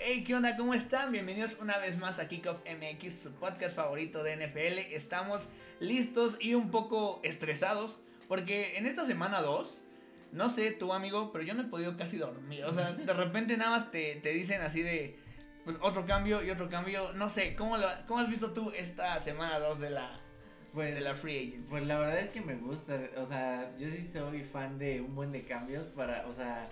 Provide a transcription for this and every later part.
Hey, ¿qué onda? ¿Cómo están? Bienvenidos una vez más a Kickoff MX, su podcast favorito de NFL. Estamos listos y un poco estresados porque en esta semana 2, no sé tú amigo, pero yo no he podido casi dormir. O sea, de repente nada más te, te dicen así de pues, otro cambio y otro cambio. No sé, ¿cómo, lo, cómo has visto tú esta semana 2 de la, Pues, de la Free Agency? pues la verdad es que me gusta, o sea, yo sí soy fan de un buen de cambios para, o sea,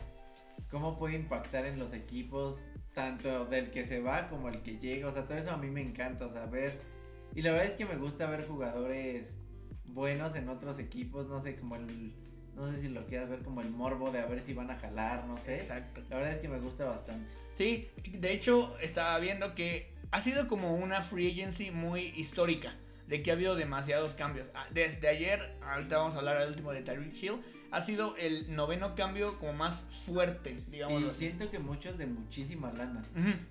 cómo puede impactar en los equipos, tanto del que se va como el que llega, o sea, todo eso a mí me encanta, o sea, ver, y la verdad es que me gusta ver jugadores buenos en otros equipos, no sé, como el, no sé si lo quieras ver como el morbo de a ver si van a jalar, no sé. Exacto. La verdad es que me gusta bastante. Sí, de hecho estaba viendo que ha sido como una free agency muy histórica, de que ha habido demasiados cambios. Ah, Desde ayer, ahorita vamos a hablar al último de Tyreek Hill, ha sido el noveno cambio como más fuerte, digamos. Y siento que muchos de muchísima lana.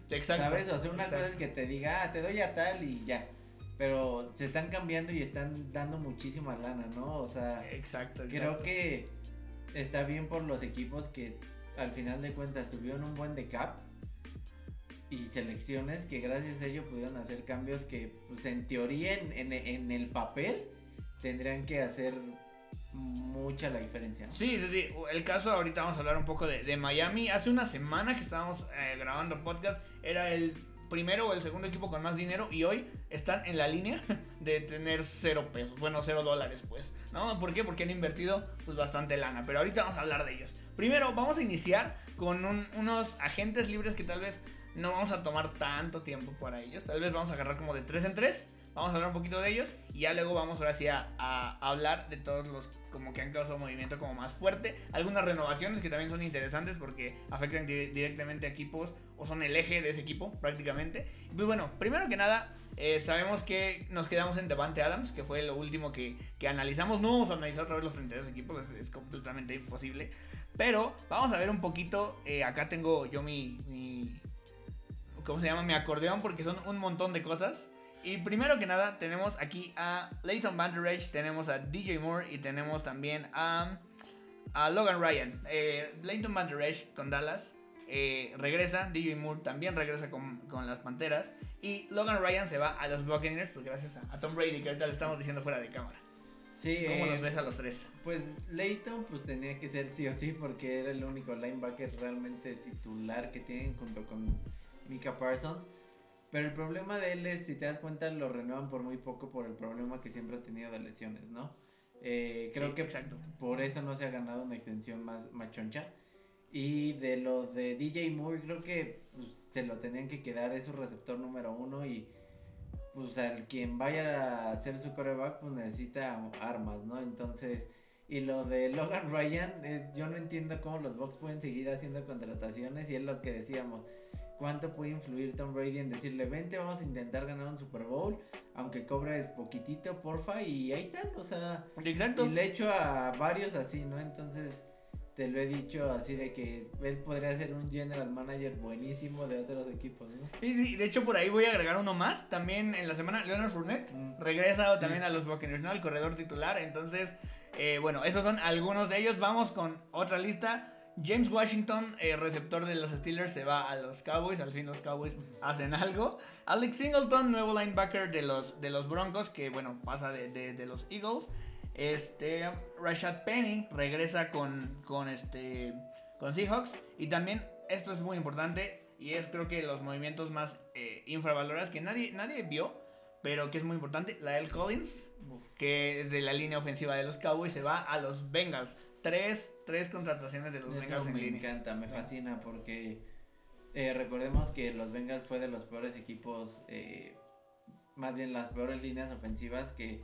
Exacto. ¿Sabes? O sea, una cosa es que te diga, ah, te doy a tal y ya. Pero se están cambiando y están dando muchísima lana, ¿no? O sea, Exacto, creo que está bien por los equipos que al final de cuentas tuvieron un buen de cap y selecciones que gracias a ello pudieron hacer cambios que, pues en teoría, en, en- en el papel, tendrían que hacer mucha la diferencia, ¿no? Sí, sí, sí. El caso, ahorita vamos a hablar un poco de, Miami. Hace una semana que estábamos eh, grabando podcast, era el primero o el segundo equipo con más dinero y hoy están en la línea de tener cero pesos, bueno, cero dólares pues, ¿no? ¿Por qué? Porque han invertido pues bastante lana, pero ahorita vamos a hablar de ellos. Primero vamos a iniciar con un- unos agentes libres que tal vez no vamos a tomar tanto tiempo para ellos, tal vez vamos a agarrar como de 3 en 3, vamos a hablar un poquito de ellos y ya luego vamos ahora sí a, hablar de todos los como que han causado movimiento como más fuerte, algunas renovaciones que también son interesantes porque afectan di- directamente a equipos o son el eje de ese equipo prácticamente. Pues bueno, primero que nada, eh, sabemos que nos quedamos en Devante Adams, que fue lo último que, que analizamos. No vamos a analizar otra vez los 32 equipos, es, es completamente imposible. Pero vamos a ver un poquito. eh, acá tengo yo mi, mi. ¿Cómo se llama? Mi acordeón, porque son un montón de cosas. Y primero que nada, tenemos aquí a Leighton Van Der Esch, tenemos a DJ Moore y tenemos también a, a Logan Ryan. Eh, Leighton Van Der Esch con Dallas eh, regresa, DJ Moore también regresa con, con las Panteras. Y Logan Ryan se va a los Buccaneers, pues gracias a, a Tom Brady, que ahorita le estamos diciendo fuera de cámara. Sí, ¿Cómo eh, los ves a los tres? Pues Leighton pues tenía que ser sí o sí porque era el único linebacker realmente titular que tienen junto con Mika Parsons. Pero el problema de él es, si te das cuenta, lo renuevan por muy poco por el problema que siempre ha tenido de lesiones, ¿no? Eh, creo Sí, que exacto. por eso no se ha ganado una extensión más machoncha. Y de lo de DJ Moore, creo que pues, se lo tenían que quedar, es su receptor número uno y pues al quien vaya a hacer su coreback pues necesita armas, ¿no? Entonces, y lo de Logan Ryan, es, yo no entiendo cómo los Bucks pueden seguir haciendo contrataciones y es lo que decíamos. ¿Cuánto puede influir Tom Brady en decirle, vente, vamos a intentar ganar un Super Bowl, aunque cobres poquitito, porfa, y ahí están, o sea, Exacto. y le he hecho a varios así, ¿no? Entonces, te lo he dicho así de que él podría ser un general manager buenísimo de otros equipos, ¿no? Sí, sí, de hecho por ahí voy a agregar uno más. También en la semana, Leonard Fournette Mm. regresa Sí. también a los Buccaneers, ¿no? El corredor titular. Entonces, eh, bueno, esos son algunos de ellos. Vamos con otra lista. James Washington, eh, receptor de los Steelers, se va a los Cowboys. Al fin los Cowboys hacen algo. Alex Singleton, nuevo linebacker de los, de los Broncos, que bueno, pasa de, de- de los Eagles. Este, Rashad Penny regresa con, con, este, con Seahawks. Y también, esto es muy importante, y es creo que los movimientos más eh, infravalorados que nadie, nadie vio, pero que es muy importante. Lael Collins, que es de la línea ofensiva de los Cowboys, se va a los Bengals. Tres, tres contrataciones de los Eso Bengals en me línea. encanta, me fascina porque eh, recordemos que los Bengals fue de los peores equipos, eh, más bien las peores líneas ofensivas que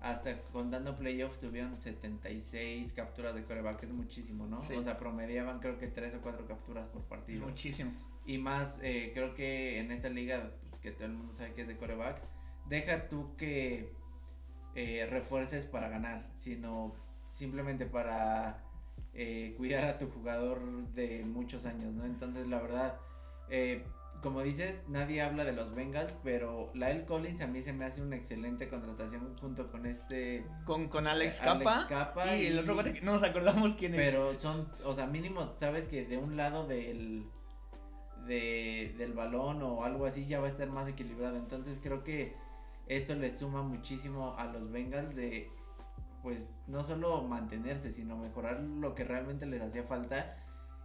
hasta contando playoffs tuvieron 76 capturas de coreback, es muchísimo, ¿no? Sí. O sea, promediaban creo que 3 o 4 capturas por Es partido. muchísimo. Y más, eh, creo que en esta liga, que todo el mundo sabe que es de corebacks, deja tú que eh, refuerces para ganar, sino simplemente para eh, cuidar a tu jugador de muchos años, ¿no? Entonces, la verdad, eh, como dices, nadie habla de los Bengals, pero Lyle Collins a mí se me hace una excelente contratación junto con este Con, con Alex Eh, Alex Capa. Y, el otro cuate que no nos acordamos quién es. Pero son, o sea, mínimo sabes que de un lado del de, del balón o algo así ya va a estar más equilibrado. Entonces creo que esto le suma muchísimo a los Bengals de pues no solo mantenerse, sino mejorar lo que realmente les hacía falta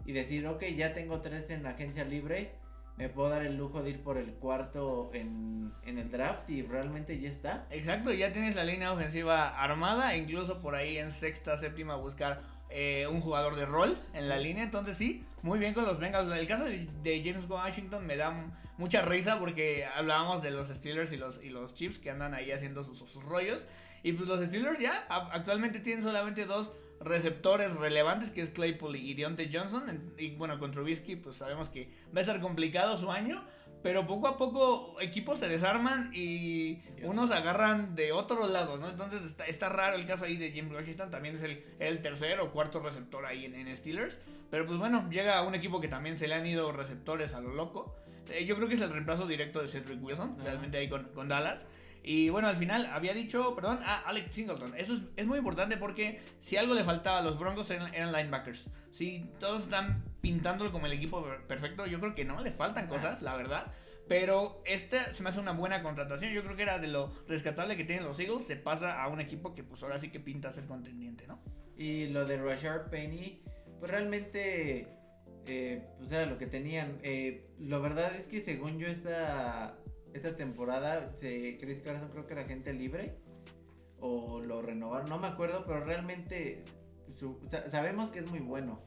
y decir, ok, ya tengo tres en la agencia libre, me puedo dar el lujo de ir por el cuarto en, en el draft y realmente ya está. Exacto, ya tienes la línea ofensiva armada, incluso por ahí en sexta, séptima buscar eh, un jugador de rol en la línea, entonces sí, muy bien con los Bengals. El caso de, James Washington me da mucha risa porque hablábamos de los Steelers y los, y los Chiefs que andan ahí haciendo sus, sus rollos. Y pues los Steelers ya actualmente tienen solamente dos receptores relevantes que es Claypool y Deontay Johnson. Y bueno, con Trubisky pues sabemos que va a estar complicado su año. Pero poco a poco equipos se desarman y unos agarran de otro lado, ¿no? Entonces está, está raro el caso ahí de Jim Washington. También es el, el tercer o cuarto receptor ahí en, Steelers. Pero pues bueno, llega un equipo que también se le han ido receptores a lo loco. Eh, yo creo que es el reemplazo directo de Cedric Wilson, realmente ahí con, con Dallas. Y bueno, al final había dicho, perdón, a Alex Singleton. Eso es, muy importante porque si algo le faltaba a los Broncos eran, linebackers. Si todos están pintándolo como el equipo perfecto, yo creo que no, le faltan cosas, la verdad. Pero este se me hace una buena contratación. Yo creo que era de lo rescatable que tienen los Eagles. Se pasa a un equipo que pues ahora sí que pinta ser contendiente, ¿no? Y lo de Rashard Penny, pues realmente eh, pues era lo que tenían. Eh, lo verdad es que según yo esta esta temporada se, Chris Carson creo que era gente libre o lo renovaron, no me acuerdo, pero realmente sabemos que es muy bueno.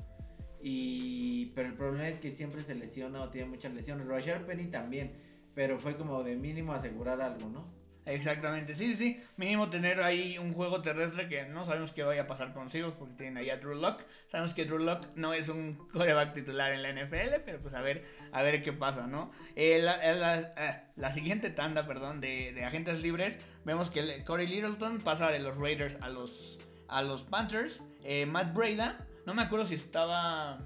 Y pero el problema es que siempre se lesiona o tiene muchas lesiones. Roger Penny también, pero fue como de mínimo asegurar algo, ¿no? Exactamente, sí, sí, mínimo tener ahí un juego terrestre que no sabemos qué vaya a pasar con porque tienen ahí a Drew Lock. Sabemos que Drew Lock no es un coreback titular en la NFL, pero pues a ver, a ver qué pasa, ¿no? Eh, eh, la, siguiente tanda, perdón, de, agentes libres, vemos que Corey Littleton pasa de los Raiders a los, a los Panthers. Eh, Matt Breda, no me acuerdo si estaba,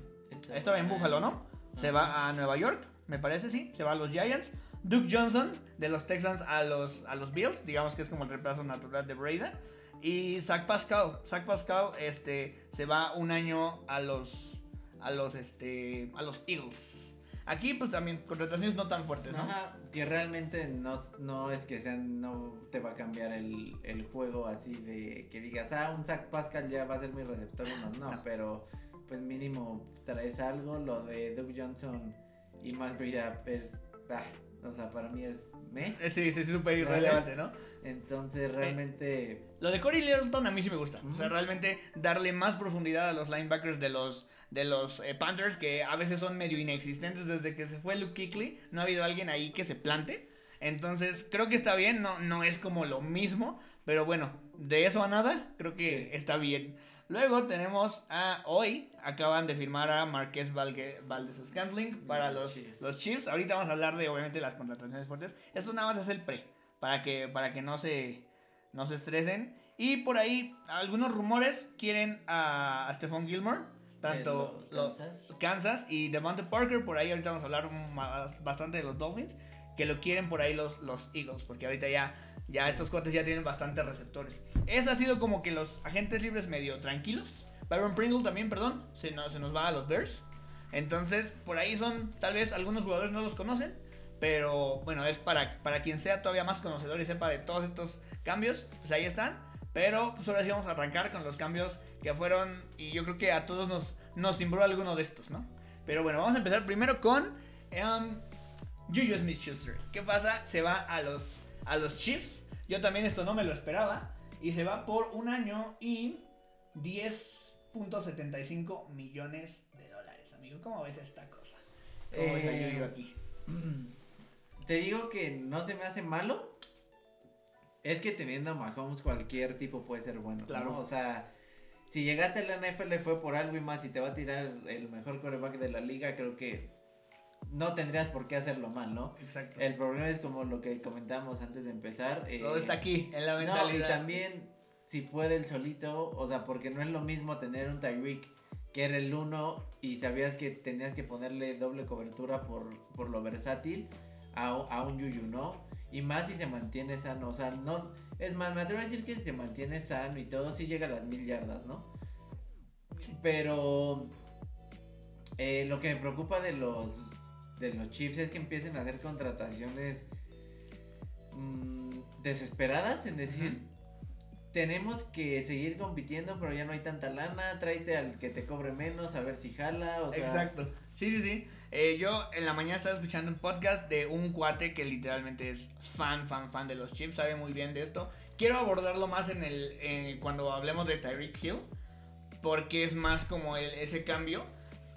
estaba en Buffalo, ¿no? Se va a Nueva York, me parece, sí, se va a los Giants. Duke Johnson de los Texans a los, a los Bills, digamos que es como el reemplazo natural de Breda. Y Zach Pascal, Zach Pascal este, se va un año a los, a los, este, a los Eagles. Aquí pues también contrataciones no tan fuertes, ¿no? Ajá, que realmente no, no es que sean, no te va a cambiar el, el, juego así de que digas, ah, un Zach Pascal ya va a ser mi receptor no, no, pero pues mínimo traes algo, lo de Duke Johnson y más Breda es, ah, o sea, para mí es me. Eh, sí, sí, es súper irrelevante, ¿no? Entonces, realmente. lo de Corey Littleton a mí sí me gusta. O sea, realmente darle más profundidad a los linebackers de los, de los eh, Panthers, que a veces son medio inexistentes. Desde que se fue Luke Kickley, no ha habido alguien ahí que se plante. Entonces, creo que está bien. No, no es como lo mismo. Pero bueno, de eso a nada, creo que está bien. Luego tenemos a hoy, acaban de firmar a Marqués Valdez Scantling para los, los Chiefs. Ahorita vamos a hablar de obviamente las contrataciones fuertes. Esto nada más es el pre, para que, para que no, se, no se estresen. Y por ahí algunos rumores quieren a, a Stephon Gilmore, tanto los, Kansas. y Devonta Parker. Por ahí ahorita vamos a hablar bastante de los Dolphins, que lo quieren por ahí los, los Eagles, porque ahorita ya ya estos cuates ya tienen bastantes receptores. Eso ha sido como que los agentes libres medio tranquilos. Byron Pringle también, perdón, se, se nos va a los Bears. Entonces, por ahí son, tal vez algunos jugadores no los conocen. Pero bueno, es para, para quien sea todavía más conocedor y sepa de todos estos cambios, pues ahí están. Pero pues ahora sí vamos a arrancar con los cambios que fueron y yo creo que a todos nos, nos simbró alguno de estos, ¿no? Pero bueno, vamos a empezar primero con um, Juju Smith-Schuster. ¿Qué pasa? Se va a los a los Chiefs. Yo también esto no me lo esperaba. Y se va por un año y 10.75 millones de dólares, amigo. ¿Cómo ves esta cosa? ¿Cómo ves a eh, aquí? Te digo que no se me hace malo. Es que teniendo a Mahomes cualquier tipo puede ser bueno. Claro. O sea, si llegaste a la NFL fue por algo y más y te va a tirar el mejor quarterback de la liga, creo que no tendrías por qué hacerlo mal, ¿no? Exacto. El problema es como lo que comentábamos antes de empezar. Eh, Todo está aquí, en la mentalidad. y también, si puede el solito, o sea, porque no es lo mismo tener un Tyreek que era el uno y sabías que tenías que ponerle doble cobertura por, por lo versátil a, a un Yuyu, ¿no? Y más si se mantiene sano, o sea, no... Es más, me atrevo a decir que si se mantiene sano y todo, sí llega a las mil yardas, ¿no? Pero... Eh, lo que me preocupa de los de los Chiefs es que empiecen a hacer contrataciones mm, desesperadas en decir, tenemos que seguir compitiendo, pero ya no hay tanta lana, tráete al que te cobre menos, a ver si jala, o sea... Exacto, sí, sí, sí. Eh, yo en la mañana estaba escuchando un podcast de un cuate que literalmente es fan, fan, fan de los Chiefs, sabe muy bien de esto. Quiero abordarlo más en el cuando hablemos de Tyreek Hill, porque es más como el, ese cambio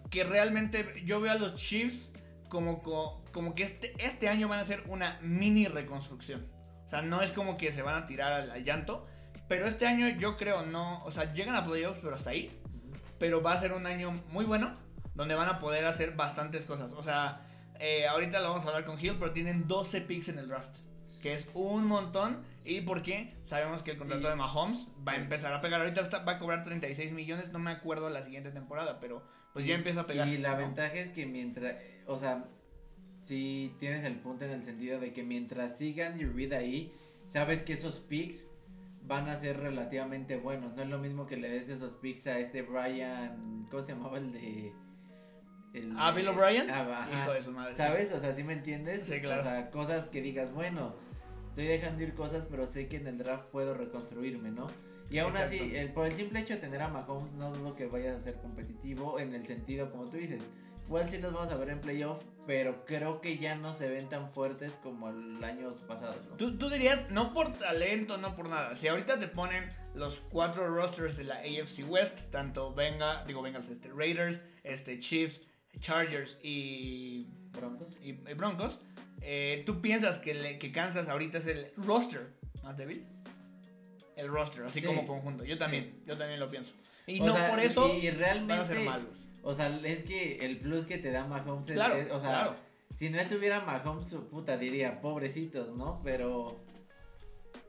que realmente yo veo a los Chiefs como, como, que este, este año van a ser una mini reconstrucción. O sea, no es como que se van a tirar al, llanto. Pero este año yo creo no. O sea, llegan a playoffs, pero hasta ahí. Pero va a ser un año muy bueno. Donde van a poder hacer bastantes cosas. O sea, eh, ahorita lo vamos a hablar con Hill. Pero tienen 12 picks en el draft. Que es un montón. ¿Y por qué? Sabemos que el contrato de Mahomes va a empezar a pegar. Ahorita va a cobrar 36 millones. No me acuerdo la siguiente temporada. Pero pues ya empieza a pegar. Y la ventaja es que mientras, o sea, si tienes el punto en el sentido de que mientras sigan Your Reed ahí, sabes que esos picks van a ser relativamente buenos. No es lo mismo que le des esos picks a este Brian, ¿cómo se llamaba el de? El ¿Ah, Bill O'Brien? Ah, Hijo de su madre. ¿Sabes? O sea, ¿sí me entiendes? Sí, claro. O sea, cosas que digas, bueno, estoy dejando ir cosas, pero sé que en el draft puedo reconstruirme, ¿no? Y aún así, el, por el simple hecho de tener a Mahomes, no dudo que vayas a ser competitivo en el sentido, como tú dices. Igual sí los vamos a ver en playoff, pero creo que ya no se ven tan fuertes como el año pasado. ¿Tú, tú dirías, no por talento, no por nada. Si ahorita te ponen los cuatro rosters de la AFC West, tanto venga, digo, venga, este, Raiders, este, Chiefs, Chargers y Broncos, y, Broncos eh, ¿tú piensas que, que Kansas ahorita es el roster más débil? el roster, así como conjunto. Yo también, yo también lo pienso. Y no por eso y realmente, van a ser malos. O sea, es que el plus que te da Mahomes claro, es, o sea, si no estuviera Mahomes, puta diría, pobrecitos, ¿no? Pero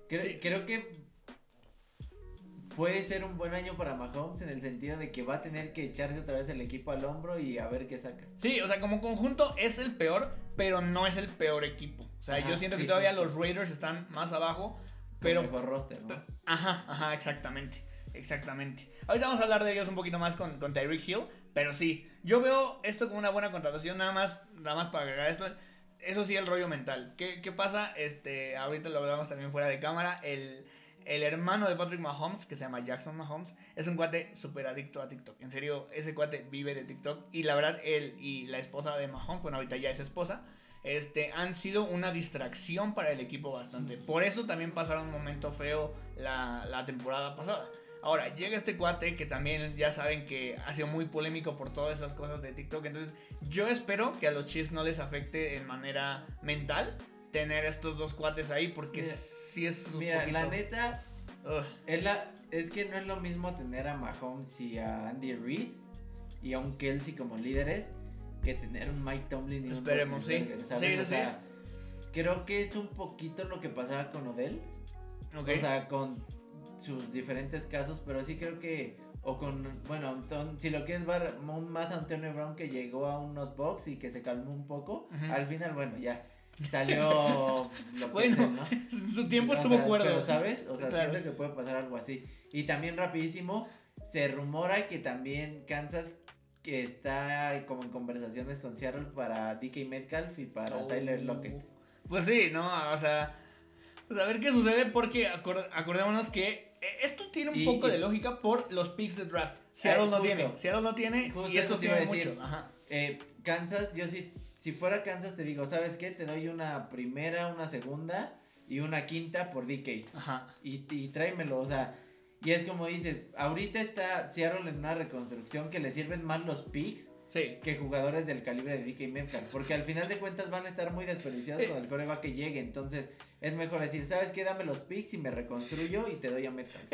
creo que puede ser un buen año para Mahomes en el sentido de que va a tener que echarse otra vez el equipo al hombro y a ver qué saca. Sí, o sea, como conjunto es el peor, pero no es el peor equipo. O sea, yo siento que todavía los Raiders están más abajo pero, mejor roster, ¿no? Ajá, ajá, exactamente. Exactamente. Ahorita vamos a hablar de ellos un poquito más con, con Tyreek Hill. Pero sí, yo veo esto como una buena contratación. Nada más, nada más para agregar esto. Eso sí, el rollo mental. ¿Qué, qué pasa? Este, ahorita lo hablamos también fuera de cámara. El, el hermano de Patrick Mahomes, que se llama Jackson Mahomes, es un cuate súper adicto a TikTok. En serio, ese cuate vive de TikTok. Y la verdad, él y la esposa de Mahomes, bueno, ahorita ya es esposa este, han sido una distracción para el equipo bastante. Por eso también pasaron un momento feo la, temporada pasada. Ahora, llega este cuate que también ya saben que ha sido muy polémico por todas esas cosas de TikTok. Entonces, yo espero que a los Chiefs no les afecte en manera mental tener estos dos cuates ahí porque si es un Mira, la neta es, la, es que no es lo mismo tener a Mahomes y a Andy Reid y a un Kelsey como líderes que tener un Mike Tomlin y Esperemos, un sí. o sea, creo que es un poquito lo que pasaba con Odell. O sea, con sus diferentes casos, pero sí creo que o con, bueno, si lo quieres ver más Antonio Brown que llegó a unos box y que se calmó un poco, al final, bueno, ya salió lo bueno, su tiempo estuvo cuerdo. Pero, ¿sabes? O sea, siento que puede pasar algo así. Y también rapidísimo, se rumora que también Kansas que está como en conversaciones con Seattle para DK Metcalf y para oh. Tyler Lockett. Pues sí, no, o sea, pues a ver qué sucede porque acordémonos que esto tiene un poco de lógica por los picks de draft. Seattle no tiene, Seattle no tiene y esto tiene mucho. Ajá. Eh, Kansas, yo sí, si fuera Kansas te digo, ¿sabes qué? Te doy una primera, una segunda y una quinta por DK. Ajá. Y, y tráemelo, o sea, y es como dices, ahorita está Seattle en una reconstrucción que le sirven más los picks que jugadores del calibre de DK Metcalf. Porque al final de cuentas van a estar muy desperdiciados con el coreback que llegue. Entonces es mejor decir, ¿sabes qué? Dame los picks y me reconstruyo y te doy a Metcalf.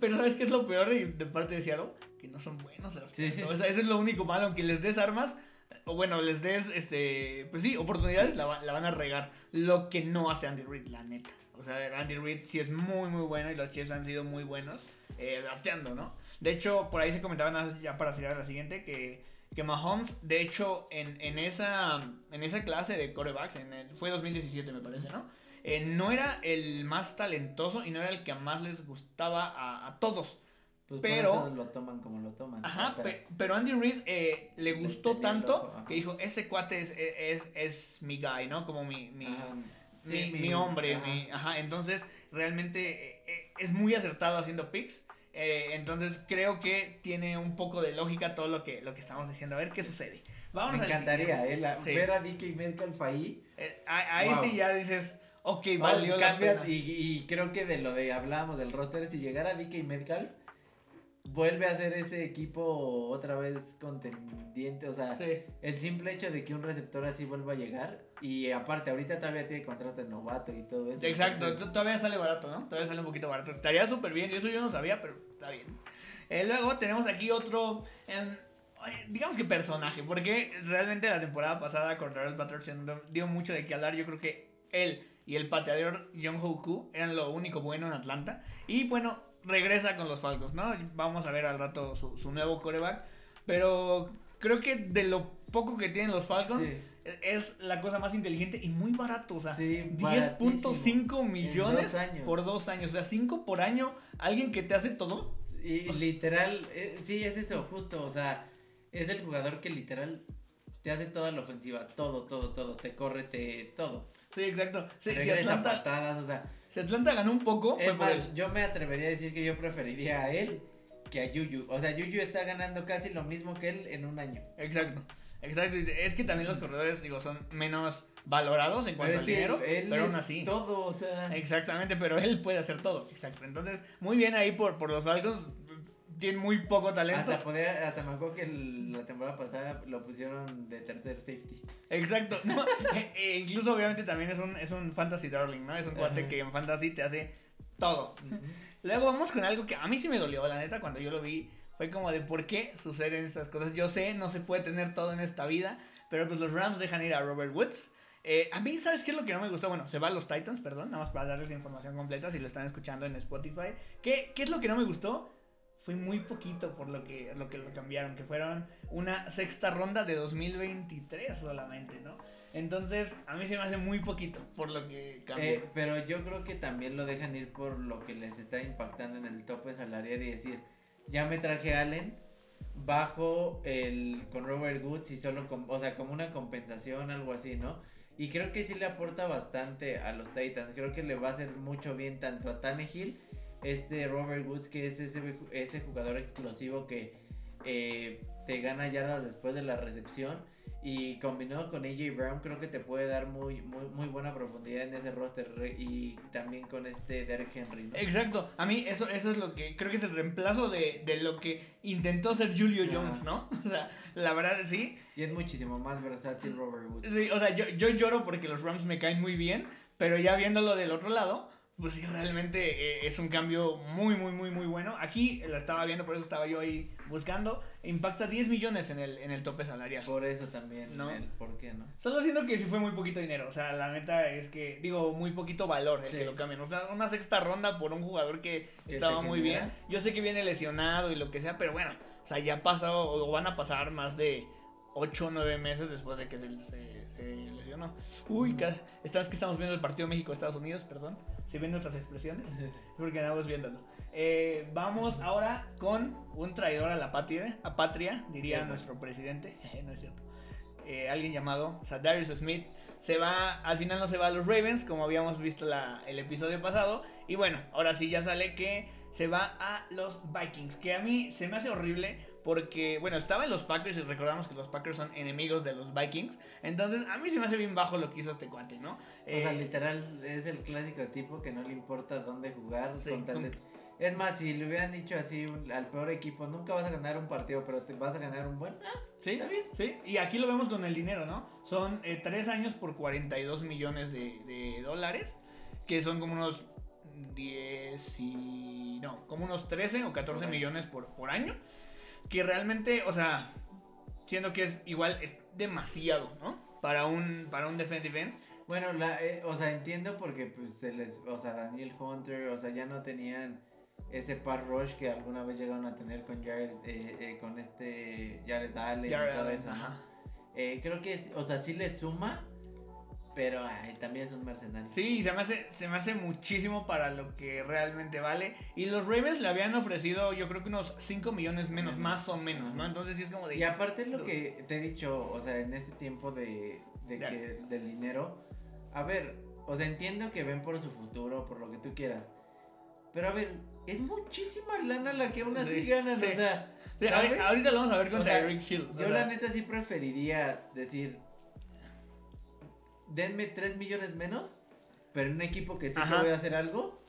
pero ¿sabes qué es lo peor de, parte de Seattle? Que no son buenos. O sea, ese es lo único malo. Aunque les des armas, o bueno, les des, este, pues sí, oportunidades, la, la van a regar. Lo que no hace Andy Reid, la neta. O sea, Andy Reid sí es muy, muy bueno y los Chiefs han sido muy buenos eh, drafteando, ¿no? De hecho, por ahí se comentaban ya para a la siguiente que, que Mahomes, de hecho, en, en, esa, en esa clase de corebacks, en el, fue 2017 me parece, ¿no? Eh, no era el más talentoso y no era el que más les gustaba a, todos. Pues pero- lo toman como lo toman. Ajá, pe- pero Andy Reid eh, le gustó tanto que dijo, ese cuate es, es, es mi guy, ¿no? Como mi, mi, Ajá, mi, sí, mi hombre, ajá. mi- ajá, entonces realmente eh, es muy acertado haciendo picks. Eh, entonces creo que tiene un poco de lógica todo lo que, lo que estamos diciendo. A ver qué sucede. Vamos Me encantaría, eh, la- Sí. ver a DK Metcalf ahí. Eh, ahí Wow. sí ya dices, ok, Oh, valió la cambia, pena. y, y creo que de lo de hablábamos del roster, si llegara DK Metcalf, vuelve a ser ese equipo otra vez contendiente. O sea, Sí. el simple hecho de que un receptor así vuelva a llegar. Y aparte, ahorita todavía tiene contrato de novato y todo eso. Exacto, entonces- todavía sale barato, ¿no? Todavía sale un poquito barato. Estaría súper bien, eso yo no sabía, pero está bien. Eh, luego tenemos aquí otro, ay, digamos que personaje, porque realmente la temporada pasada Cordarrelle Patterson dio mucho de qué hablar. Yo creo que él y el pateador John Hoku eran lo único bueno en Atlanta. Y bueno, regresa con los Falcons, ¿no? Vamos a ver al rato su, su nuevo coreback. Pero creo que de lo poco que tienen los Falcons, Sí. Es la cosa más inteligente y muy barato. O sea, Sí, 10.5 millones dos por dos años. O sea, 5 por año. Alguien que te hace todo. Y literal, eh, sí, es eso, justo, o sea, es el jugador que literal te hace toda la ofensiva, todo, todo, todo, te corre, te, todo. Sí, exacto. Sí, si, Atlanta, patadas, o sea, si Atlanta ganó un poco, fue por yo me atrevería a decir que yo preferiría a él que a Yuyu, o sea, Yuyu está ganando casi lo mismo que él en un año. Exacto. Exacto. Es que también los corredores, digo, son menos valorados en cuanto al dinero. él pero aún así. todo, o sea, Exactamente, pero él puede hacer todo. Exacto. Entonces, muy bien ahí por, por los Falcons. Tiene muy poco talento. hasta podía, hasta me acuerdo que el- la temporada pasada lo pusieron de tercer safety. Exacto. No, e- e incluso obviamente también es un, es un fantasy darling, ¿no? Es un cuate Ajá. que en fantasy te hace todo. Luego vamos con algo que a mí sí me dolió, la neta, cuando yo lo vi. Fue como de por qué suceden estas cosas. Yo sé, no se puede tener todo en esta vida. Pero pues los Rams dejan ir a Robert Woods. Eh, a mí, ¿sabes qué es lo que no me gustó? Bueno, se va a los Titans, perdón, nada más para darles la información completa si lo están escuchando en Spotify. ¿Qué, qué es lo que no me gustó? Fue muy poquito por lo que, lo que cambiaron, que fueron una sexta ronda de 2023 solamente, ¿no? Entonces, a mí se me hace muy poquito por lo que cambió. Eh, pero yo creo que también lo dejan ir por lo que les está impactando en el tope salarial y decir, ya me traje a Allen bajo el con Robert Woods y solo con, o sea, como una compensación, algo así, ¿no? Y creo que sí le aporta bastante a los Titans, creo que le va a hacer mucho bien tanto a Tannehill, este Robert Woods que es ese, jugador explosivo que eh, te gana yardas después de la recepción y combinado con AJ Brown creo que te puede dar muy muy muy buena profundidad en ese roster y también con este Derrick Henry, ¿no? Exacto, a mí eso, eso es lo que creo que es el reemplazo de, de lo que intentó ser Julio Ajá. Jones, ¿no? O sea, la verdad sí, Y es muchísimo más versátil Robert Woods. sí, o sea, yo, yo lloro porque los Rams me caen muy bien, pero ya viéndolo del otro lado, pues sí, realmente eh, es un cambio muy, muy, muy, muy bueno. Aquí la estaba viendo, por eso estaba yo ahí buscando, impacta 10 millones en el, en el tope salarial. Por eso también No. el por qué, ¿no? Solo siento que sí fue muy poquito dinero. O sea, la neta es que, digo, muy poquito valor el Sí. que lo cambien. O sea, una sexta ronda por un jugador que Que estaba muy bien. Yo sé que viene lesionado y lo que sea, pero bueno, o sea, ya pasó o van a pasar más de 8 o 9 meses después de que se, se- se lesionó. Uy, esta vez que estamos viendo el partido México-Estados Unidos, perdón. Si ven nuestras expresiones, es porque andamos viéndolo. Eh, vamos ahora con un traidor a la patria, a patria diría nuestro presidente. no es cierto eh, alguien llamado Sadarius Smith. Se va, al final no se va a los Ravens, como habíamos visto la, el episodio pasado. Y bueno, ahora sí ya sale que se va a los Vikings. Que a mí se me hace horrible porque, bueno, estaba en los Packers y recordamos que los Packers son enemigos de los Vikings. Entonces, a mí se me hace bien bajo lo que hizo este cuate, ¿no? O sea, Eh, literal es el clásico tipo que no le importa dónde jugar Sí, con tal de- con- Es más, si le hubieran dicho así al peor equipo, nunca vas a ganar un partido, pero te vas a ganar un buen. Ah, Sí, Está bien. sí. Y aquí lo vemos con el dinero, ¿no? Son eh, tres años por 42 millones de, de dólares, que son como unos 10 y... No, como unos 13 o 14 Por año. millones por, por año. Que realmente, o sea, siendo que es igual, es demasiado, ¿no? Para un, para un defensive end. Bueno, la, eh, o sea, entiendo porque pues se les, o sea, Daniel Hunter, o sea, ya no tenían ese par rush que alguna vez llegaron a tener con Jared, eh, eh, con este Jared Allen Jared y todo Allen, eso. Eh, creo que, o sea, sí le suma, Pero ay, también es un mercenario. Sí, se me, hace, se me hace muchísimo para lo que realmente vale. Y los Ravens le habían ofrecido, yo creo que unos 5 millones menos, más o menos, ¿no? Entonces sí es como de. Y aparte es lo que te he dicho, o sea, en este tiempo de, de que, del dinero. A ver, o sea, entiendo que ven por su futuro, por lo que tú quieras. Pero a ver, es muchísima lana la que aún así ganan, o sea. Ahorita lo vamos a ver con Tyreek Hill. Yo la neta sí preferiría decir, denme 3 millones menos, pero en un equipo que sé que voy a hacer algo.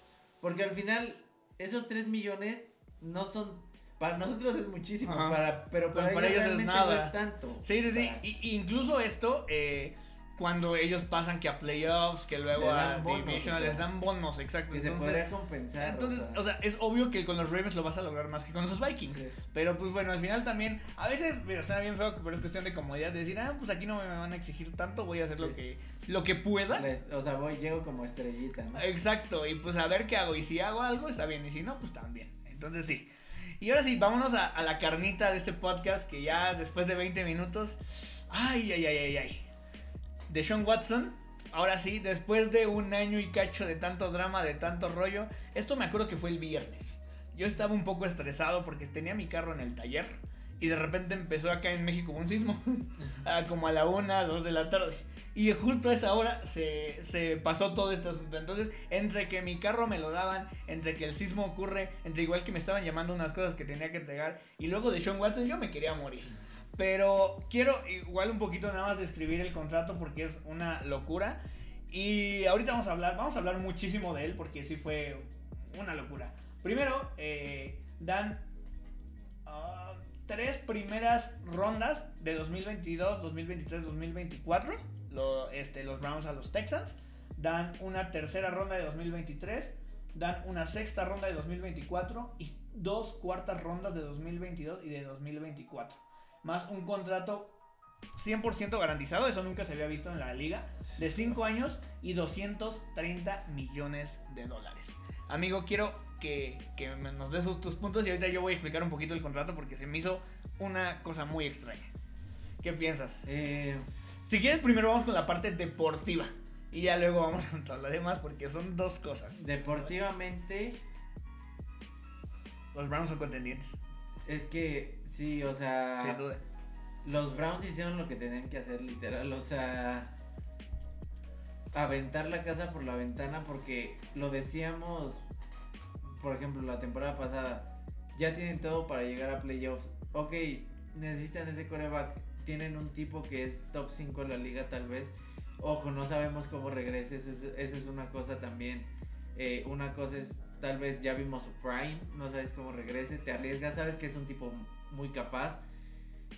Porque al final, esos 3 millones no son. Para nosotros es muchísimo, para, pero para, ellos, es nada. no es tanto. Sí, sí, sí. Y, incluso esto, eh, cuando ellos pasan que a playoffs, que luego a Division, les dan bonos, exacto. Que entonces, se compensar. Entonces, o sea. es obvio que con los Ravens lo vas a lograr más que con los Vikings. Pero pues bueno, al final también, a veces, mira, suena bien feo, pero es cuestión de comodidad, de decir, ah, pues aquí no me van a exigir tanto, voy a hacer lo que lo que pueda. o sea, voy, llego como estrellita, ¿no? Exacto, y pues a ver qué hago. Y si hago algo, está bien, y si no, pues también. Entonces sí. Y ahora sí, vámonos a, a la carnita de este podcast que ya después de 20 minutos. Ay, ay, ay, ay, ay de Sean Watson. Ahora sí, después de un año y cacho de tanto drama, de tanto rollo, esto me acuerdo que fue el viernes. Yo estaba un poco estresado porque tenía mi carro en el taller y de repente empezó acá en México un sismo, como a la una, dos de la tarde. Y justo a esa hora se, se, pasó todo este asunto. Entonces, entre que mi carro me lo daban, entre que el sismo ocurre, entre igual que me estaban llamando unas cosas que tenía que entregar, y luego de Sean Watson, yo me quería morir. Pero quiero igual un poquito nada más describir el contrato porque es una locura. Y ahorita vamos a hablar, vamos a hablar muchísimo de él porque sí fue una locura. Primero, eh, dan ah, tres primeras rondas de 2022, 2023, 2024. este, los Browns a los Texans. Dan una tercera ronda de 2023. Dan una sexta ronda de 2024 y dos cuartas rondas de 2022 y de 2024 más un contrato 100% garantizado, eso nunca se había visto en la liga, de 5 años y 230 millones de dólares. Amigo, quiero que, que nos des tus puntos y ahorita yo voy a explicar un poquito el contrato porque se me hizo una cosa muy extraña. ¿Qué piensas? Eh... Si quieres, primero vamos con la parte deportiva y ya luego vamos con todo lo demás porque son dos cosas. Deportivamente... Los Browns son contendientes. Es que, sí, o sea. Sin duda. Los Browns hicieron lo que tenían que hacer, literal. O sea. Aventar la casa por la ventana, porque lo decíamos, por ejemplo, la temporada pasada. Ya tienen todo para llegar a playoffs. Ok, necesitan ese coreback. Tienen un tipo que es top 5 en la liga, tal vez. Ojo, no sabemos cómo regrese. Esa es, una cosa también. Eh, una cosa es tal vez ya vimos su prime, no sabes cómo regrese, te arriesgas, sabes que es un tipo muy capaz.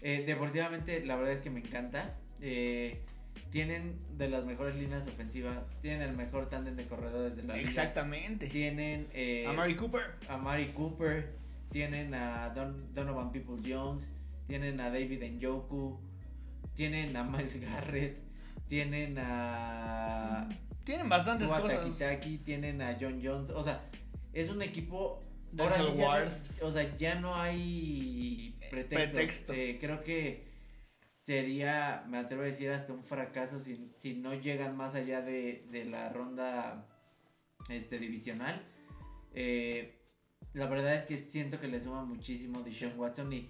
Eh, deportivamente, la verdad es que me encanta. Eh, tienen de las mejores líneas ofensivas, tienen el mejor tándem de corredores de la liga. Exactamente. Tienen eh, a Mari Cooper. A Mari Cooper, tienen a Donovan People Jones, tienen a David Njoku, tienen a Miles Garrett, tienen a tienen bastantes cosas. tienen a John Jones, o sea, es un equipo. Ahora ya o sea, ya no hay pretexto. Eh, creo que sería, me atrevo a decir, hasta un fracaso si, si no llegan más allá de, de la ronda este, divisional. Eh, la verdad es que siento que le suma muchísimo Sean Watson y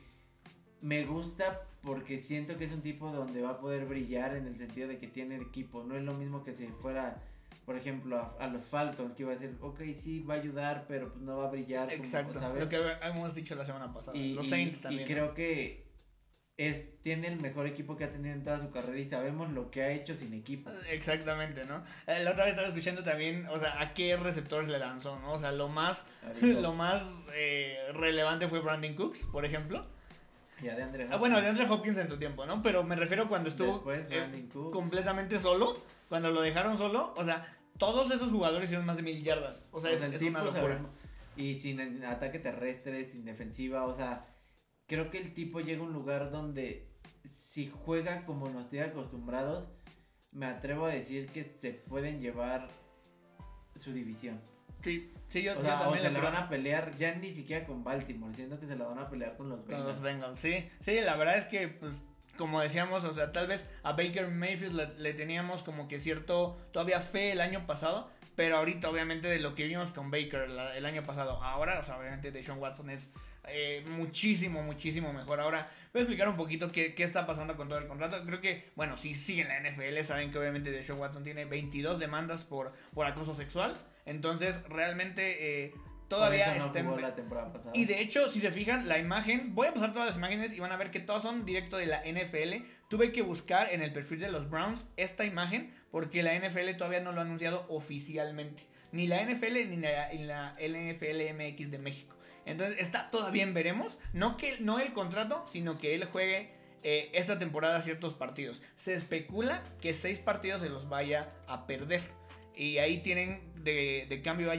me gusta porque siento que es un tipo donde va a poder brillar en el sentido de que tiene el equipo. No es lo mismo que si fuera por ejemplo, a, los Falcons, que iba a decir, ok, sí, va a ayudar, pero pues no va a brillar. Exacto, lo que hemos dicho la semana pasada. Y, los Saints también. Y creo que es, tiene el mejor equipo que ha tenido en toda su carrera y sabemos lo que ha hecho sin equipo. Exactamente, ¿no? Eh, la otra vez estaba escuchando también, o sea, a qué receptores le lanzó, ¿no? O sea, lo más, lo más eh, relevante fue Brandon Cooks, por ejemplo. Y a de Andre Ah, bueno, de Andre Hopkins en tu tiempo, ¿no? Pero me refiero cuando estuvo eh, completamente solo, cuando lo dejaron solo, o sea, todos esos jugadores hicieron más de mil yardas. O sea, es, una locura. y sin ataque terrestre, sin defensiva, o sea, creo que el tipo llega a un lugar donde si juega como nos tiene acostumbrados, me atrevo a decir que se pueden llevar su división. Sí, sí, yo, o, sea, o se la van a pelear ya ni siquiera con Baltimore, siento que se la van a pelear con los Bengals. Con los Bengals, sí. Sí, la verdad es que pues como decíamos, o sea, tal vez a Baker Mayfield le, teníamos como que cierto, todavía fe el año pasado, pero ahorita obviamente de lo que vimos con Baker el año pasado, ahora, o sea, obviamente de Sean Watson es eh, muchísimo, muchísimo mejor. Ahora, voy a explicar un poquito qué, qué está pasando con todo el contrato. Creo que, bueno, si siguen la NFL, saben que obviamente Deshaun Watson tiene 22 demandas por, por acoso sexual. Entonces, realmente eh, todavía está no en- la temporada pasada. y de hecho, si se fijan, la imagen, voy a pasar todas las imágenes y van a ver que todas son directo de la NFL. Tuve que buscar en el perfil de los Browns esta imagen porque la NFL todavía no lo ha anunciado oficialmente. Ni la NFL ni la, ni la NFL MX de México. Entonces está todavía en veremos. No, que, no el contrato, sino que él juegue eh, esta temporada ciertos partidos. Se especula que seis partidos se los vaya a perder. Y ahí tienen de, de cambio a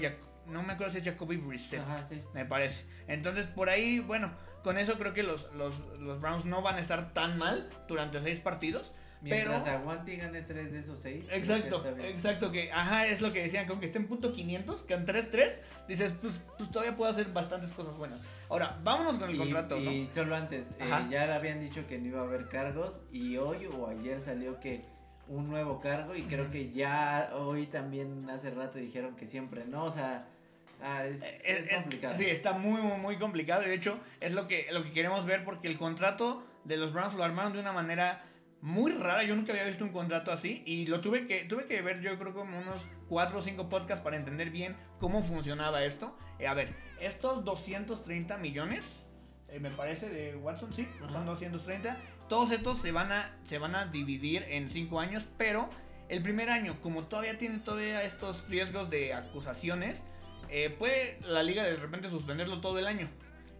no me acuerdo si es Jacoby Brissett Ajá, sí. me parece. Entonces, por ahí, bueno, con eso creo que los, los, los Browns no van a estar tan mal durante seis partidos. Mientras pero. aguante y gane tres de esos seis. creo que Exacto, exacto, que, ajá, es lo que decían, con que esté en punto 500, que en 3-3, dices, pues, pues todavía puedo hacer bastantes cosas buenas. Ahora, vámonos con el Y, contrato, ¿no? y solo antes, eh, ya le habían dicho que no iba a haber cargos y hoy o ayer salió que un nuevo cargo y creo que ya hoy también hace rato dijeron que siempre no, o sea, ah, es, Es- es es- complicado. sí, está muy, muy, muy complicado. De hecho, es lo que, lo que queremos ver porque el contrato de los Browns lo armaron de una manera muy rara. Yo nunca había visto un contrato así y lo tuve que, tuve que ver yo creo como unos 4 o 5 podcasts para entender bien cómo funcionaba esto. Eh, a ver, estos 230 millones, eh, me parece, de Watson, sí, Ajá. son 230. Todos estos se van a, se van a dividir en 5 años, pero el primer año, como todavía tiene todavía estos riesgos de acusaciones, eh, puede la liga de repente suspenderlo todo el año.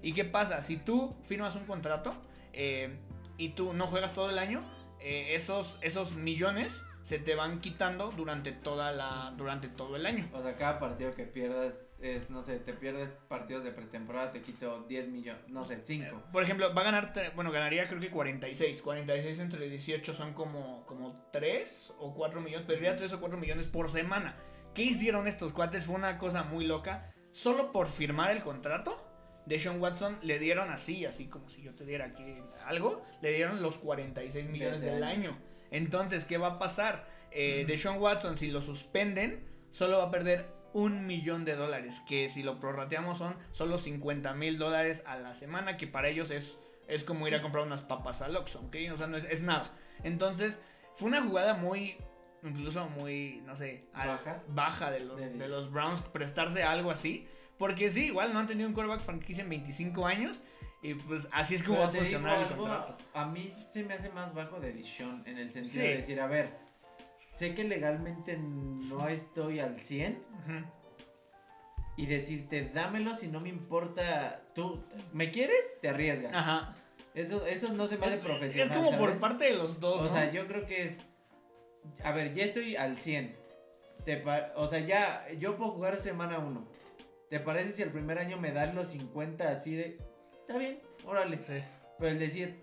¿Y qué pasa? Si tú firmas un contrato eh, y tú no juegas todo el año, eh, esos, esos millones se te van quitando durante toda la durante todo el año. O sea, cada partido que pierdas es, no sé, te pierdes partidos de pretemporada, te quito 10 millones, no sé, 5. Por ejemplo, va a ganar, bueno, ganaría creo que 46. 46 entre 18 son como, como 3 o 4 millones, perdería 3 o 4 millones por semana. ¿Qué hicieron estos cuates? Fue una cosa muy loca. Solo por firmar el contrato de Sean Watson le dieron así, así como si yo te diera aquí algo, le dieron los 46 millones del año. año. Entonces, ¿qué va a pasar? Eh, De Sean Watson, si lo suspenden, solo va a perder un millón de dólares, que si lo prorrateamos son solo 50 mil dólares a la semana, que para ellos es, es como ir a comprar unas papas al Oxxo, ¿ok? O sea, no es, es nada. Entonces, fue una jugada muy, incluso muy, no sé, al- Baja. baja de los, De- de los Browns prestarse a algo así. Porque sí, igual no han tenido un quarterback franquicia en 25 años. Y pues así es como Pero va a funcionar el contrato. A mí se me hace más bajo de Dishon en el sentido Sí. de decir, a ver, sé que legalmente no estoy al 100 Ujú. y decirte, dámelo si no me importa, tú, ¿me quieres? Te arriesgas. Ajá. Eso, eso no se me hace Es, profesional. es como por parte de los dos. O ¿no? sea, yo creo que es. A ver, ya estoy al 100. Te o sea, ya. Yo puedo jugar semana 1. ¿Te parece si el primer año me dan los 50 así de. Está bien, órale. Sí. Pero el decir.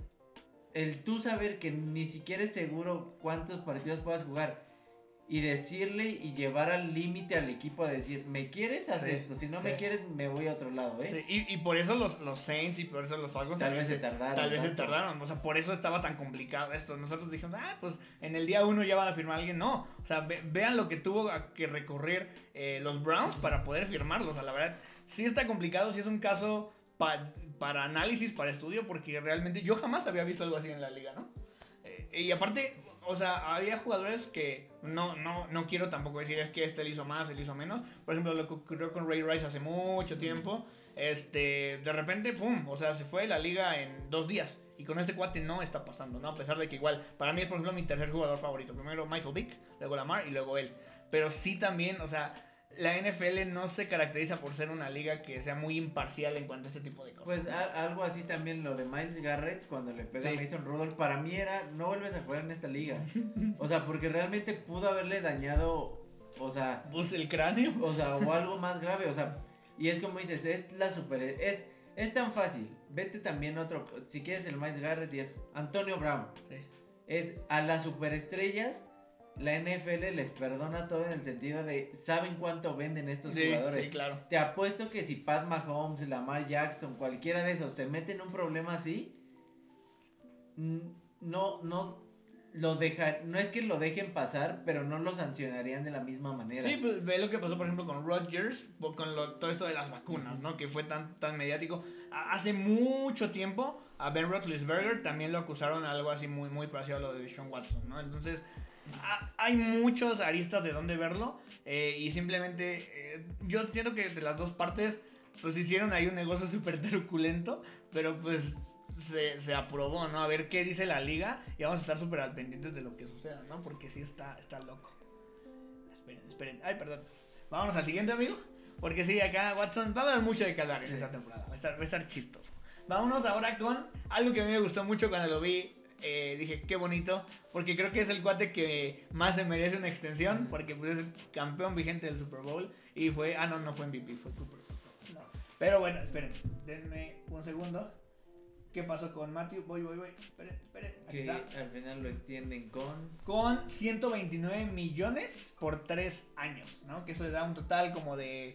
El tú saber que ni siquiera es seguro cuántos partidos puedas jugar. Y decirle y llevar al límite al equipo a decir, ¿me quieres? Haz Sí, esto. Si no sí. me quieres, me voy a otro lado, ¿eh? Sí, y, y por eso los, los Saints y por eso los Falcons Tal vez se tardaron. Tal vez se tardaron, o sea, por eso estaba tan complicado esto. Nosotros dijimos, ah, pues en el día uno ya van a firmar a alguien. No, o sea, ve- vean lo que tuvo que recorrer eh, los Browns para poder firmarlos. O sea, la verdad, sí está complicado, sí es un caso pa- para análisis, para estudio, porque realmente yo jamás había visto algo así en la liga, ¿no? Eh, y aparte, o sea, había jugadores que no, no, no quiero tampoco decir es que este le hizo más, él hizo menos. Por ejemplo, lo que ocurrió con Ray Rice hace mucho tiempo. Este, de repente, pum, o sea, se fue de la liga en dos días. Y con este cuate no está pasando, ¿no? A pesar de que igual, para mí es, por ejemplo, mi tercer jugador favorito. Primero Michael Vick, luego Lamar y luego él. Pero sí también, o sea, la NFL no se caracteriza por ser una liga que sea muy imparcial en cuanto a este tipo de cosas. Pues a- algo así también lo de Miles Garrett cuando le pega Sí. a Mason Rudolph, para mí era no vuelves a jugar en esta liga. O sea, porque realmente pudo haberle dañado, o sea, Pues el cráneo. o sea, o algo más grave, o sea, y es como dices, es la super es es tan fácil. Vete también otro, si quieres el Miles Garrett y es Antonio Brown. Sí. Es a las superestrellas la NFL les perdona todo en el sentido de saben cuánto venden estos Sí, jugadores. sí, claro. Te apuesto que si Pat Mahomes, Lamar Jackson, cualquiera de esos se mete en un problema así, no, no lo deja, no es que lo dejen pasar, pero no lo sancionarían de la misma manera. Sí, pues ve lo que pasó, por ejemplo, con Rodgers, con lo- todo esto de las vacunas, ¿no? Que fue tan, tan mediático. Hace mucho tiempo, a Ben Roethlisberger también lo acusaron de algo así muy, muy parecido a lo de Sean Watson, ¿no? Entonces, a- hay muchos aristas de dónde verlo. eh, y simplemente, eh, yo entiendo que de las dos partes, pues hicieron ahí un negocio súper truculento, pero pues se, se aprobó, ¿no? A ver qué dice la liga y vamos a estar súper al pendientes de lo que suceda, ¿no? Porque sí está, está loco. Esperen, esperen. Ay, perdón. Vámonos al siguiente, amigo. Porque sí, acá Watson va a haber mucho de que hablar en esta temporada. Va a, estar, va a estar chistoso. Vámonos ahora con algo que a mí me gustó mucho cuando lo vi. Eh, dije, qué bonito. Porque creo que es el cuate que más se merece una extensión. Porque pues, es el campeón vigente del Super Bowl. Y fue. Ah, no, no fue MVP, fue Cooper. No. Pero bueno, esperen. Denme un segundo. ¿Qué pasó con Matthew? Voy, voy, voy. Esperen, esperen. Aquí Que está al final lo extienden con. con 129 millones por 3 años, ¿no? Que eso le da un total como de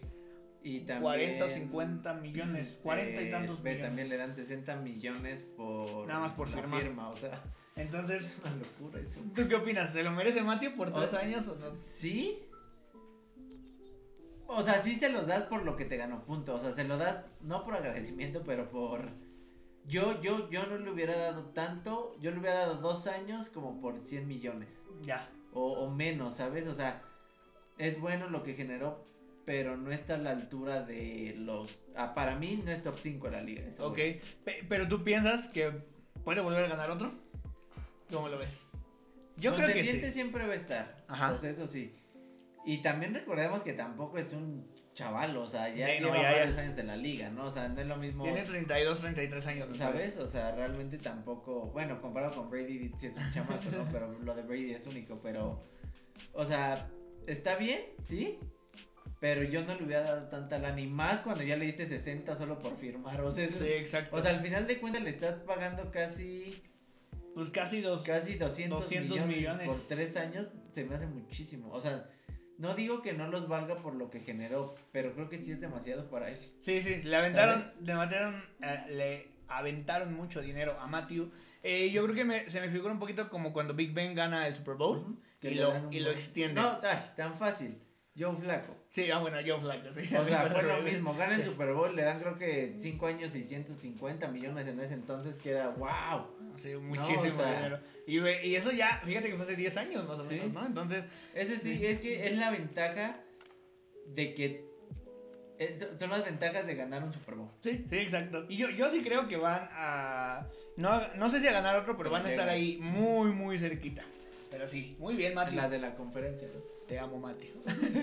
Y también. 40 o 50 millones, 40 y eh, tantos ve, millones. También le dan 60 millones por. Nada más por firma, o sea. Entonces, Es una locura eso. ¿tú qué opinas? ¿Se lo merece Matthew por 3 O- años o no? ¿Sí? O sea, sí se los das por lo que te ganó, punto. O sea, se lo das no por agradecimiento, pero por... Yo, yo, yo no le hubiera dado tanto, yo le hubiera dado dos años como por 100 millones. Ya. O, o menos, ¿sabes? O sea, es bueno lo que generó, pero no está a la altura de los... ah, para mí no es top 5 de la liga. eso, Ok. Pero tú piensas que puede volver a ganar otro? ¿Cómo lo ves? Yo creo que sí. siempre va a estar. Ajá. Entonces, eso sí. Y también recordemos que tampoco es un chaval, o sea, ya Sí, no, lleva ya, ya. varios años en la liga, ¿no? O sea, no es lo mismo. Tiene 32, 33 años. me ¿Sabes? O sea, realmente tampoco. Bueno, comparado con Brady, sí es un chamaco, ¿no? Pero lo de Brady es único, pero. O sea, está bien, ¿sí? Pero yo no le hubiera dado tanta lana. Y más cuando ya le diste 60 solo por firmar. O sea, Sí, exacto. o sea, al final de cuentas le estás pagando casi. pues casi dos. Casi 200, 200 millones, millones. por tres años se me hace muchísimo. O sea, no digo que no los valga por lo que generó, pero creo que sí es demasiado para él. Sí, sí, le aventaron, le aventaron, eh, le aventaron mucho dinero a Matthew. Eh, yo creo que me- se me figura un poquito como cuando Big Ben gana el Super Bowl Que y, le lo, y lo extiende. No, tan fácil. Joe Flaco. Sí, ah, bueno, Joe Flacco, sí. O sea, fue lo mismo. Gana el Super Bowl, le dan creo que 5 años y 150 millones en ese entonces, que era wow. Sí, muchísimo o sea- dinero. Y, ve- y eso ya, fíjate que fue hace 10 años más o Sí. menos, ¿no? Entonces, Ese sí, Sí. es que es la ventaja de que. es- son las ventajas de ganar un Super Bowl. sí, sí, exacto. Y yo, yo sí creo que van a. No, no sé si a ganar otro, pero Pero van a estar ahí muy, muy cerquita. Pero sí, muy bien, En Matthew. la de la conferencia, ¿no? Te amo, Matthew.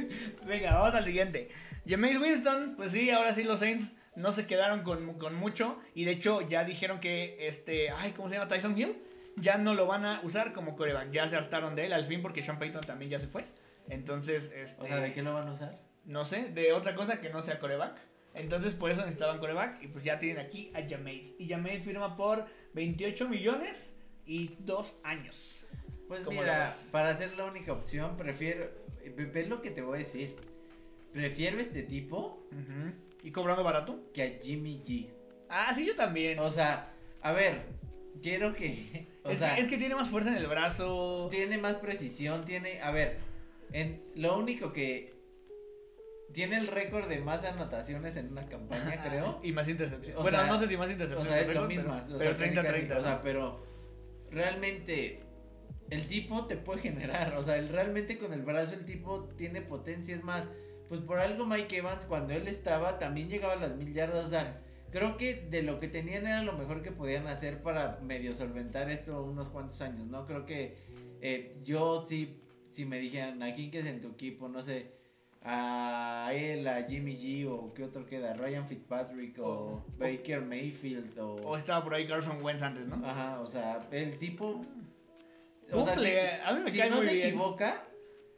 Venga, vamos al siguiente. Jameis Winston, pues sí, ahora sí los Saints no se quedaron con, con mucho. Y de hecho ya dijeron que este, ay, ¿cómo se llama? Tyson Hill. Ya no lo van a usar como coreback. Ya se hartaron de él al fin porque Sean Payton también ya se fue. Entonces, este, O sea, ¿de qué lo van a usar? no sé, de otra cosa que no sea coreback. Entonces por eso necesitaban coreback. Y pues ya tienen aquí a Jameis. Y Jameis firma por 28 millones y dos años. Pues ¿Cómo lo mira, para ser la única opción, prefiero. ve- ¿Ves lo que te voy a decir? Prefiero este tipo. ¿Y cobrando barato? que a Jimmy G. Ah, sí, yo también. O sea, a ver, quiero que. O es, sea, que, es que tiene más fuerza en el brazo. tiene más precisión, tiene. A ver, en, lo único que. Tiene el récord de más anotaciones en una campaña, creo. Y más intercepciones. O Bueno, sea, no sé si más O intercepciones. sea, es lo mismo. Pero, o pero sea, casi, 30-30. casi, O sea, pero realmente el tipo te puede generar. O sea, el, realmente con el brazo el tipo tiene potencia. Es más, pues por algo Mike Evans cuando él estaba también llegaba a las mil yardas. O sea, creo que de lo que tenían era lo mejor que podían hacer para medio solventar esto unos cuantos años, ¿no? Creo que eh, yo sí, si me dijeran, ¿a quién que es en tu equipo? No sé. A él, a Jimmy G o qué otro queda, Ryan Fitzpatrick o, O- Baker Mayfield o, o estaba por ahí Carson Wentz antes, ¿no? Ajá, o sea, el tipo. Cumple, a mí me si cae no muy se bien. equivoca,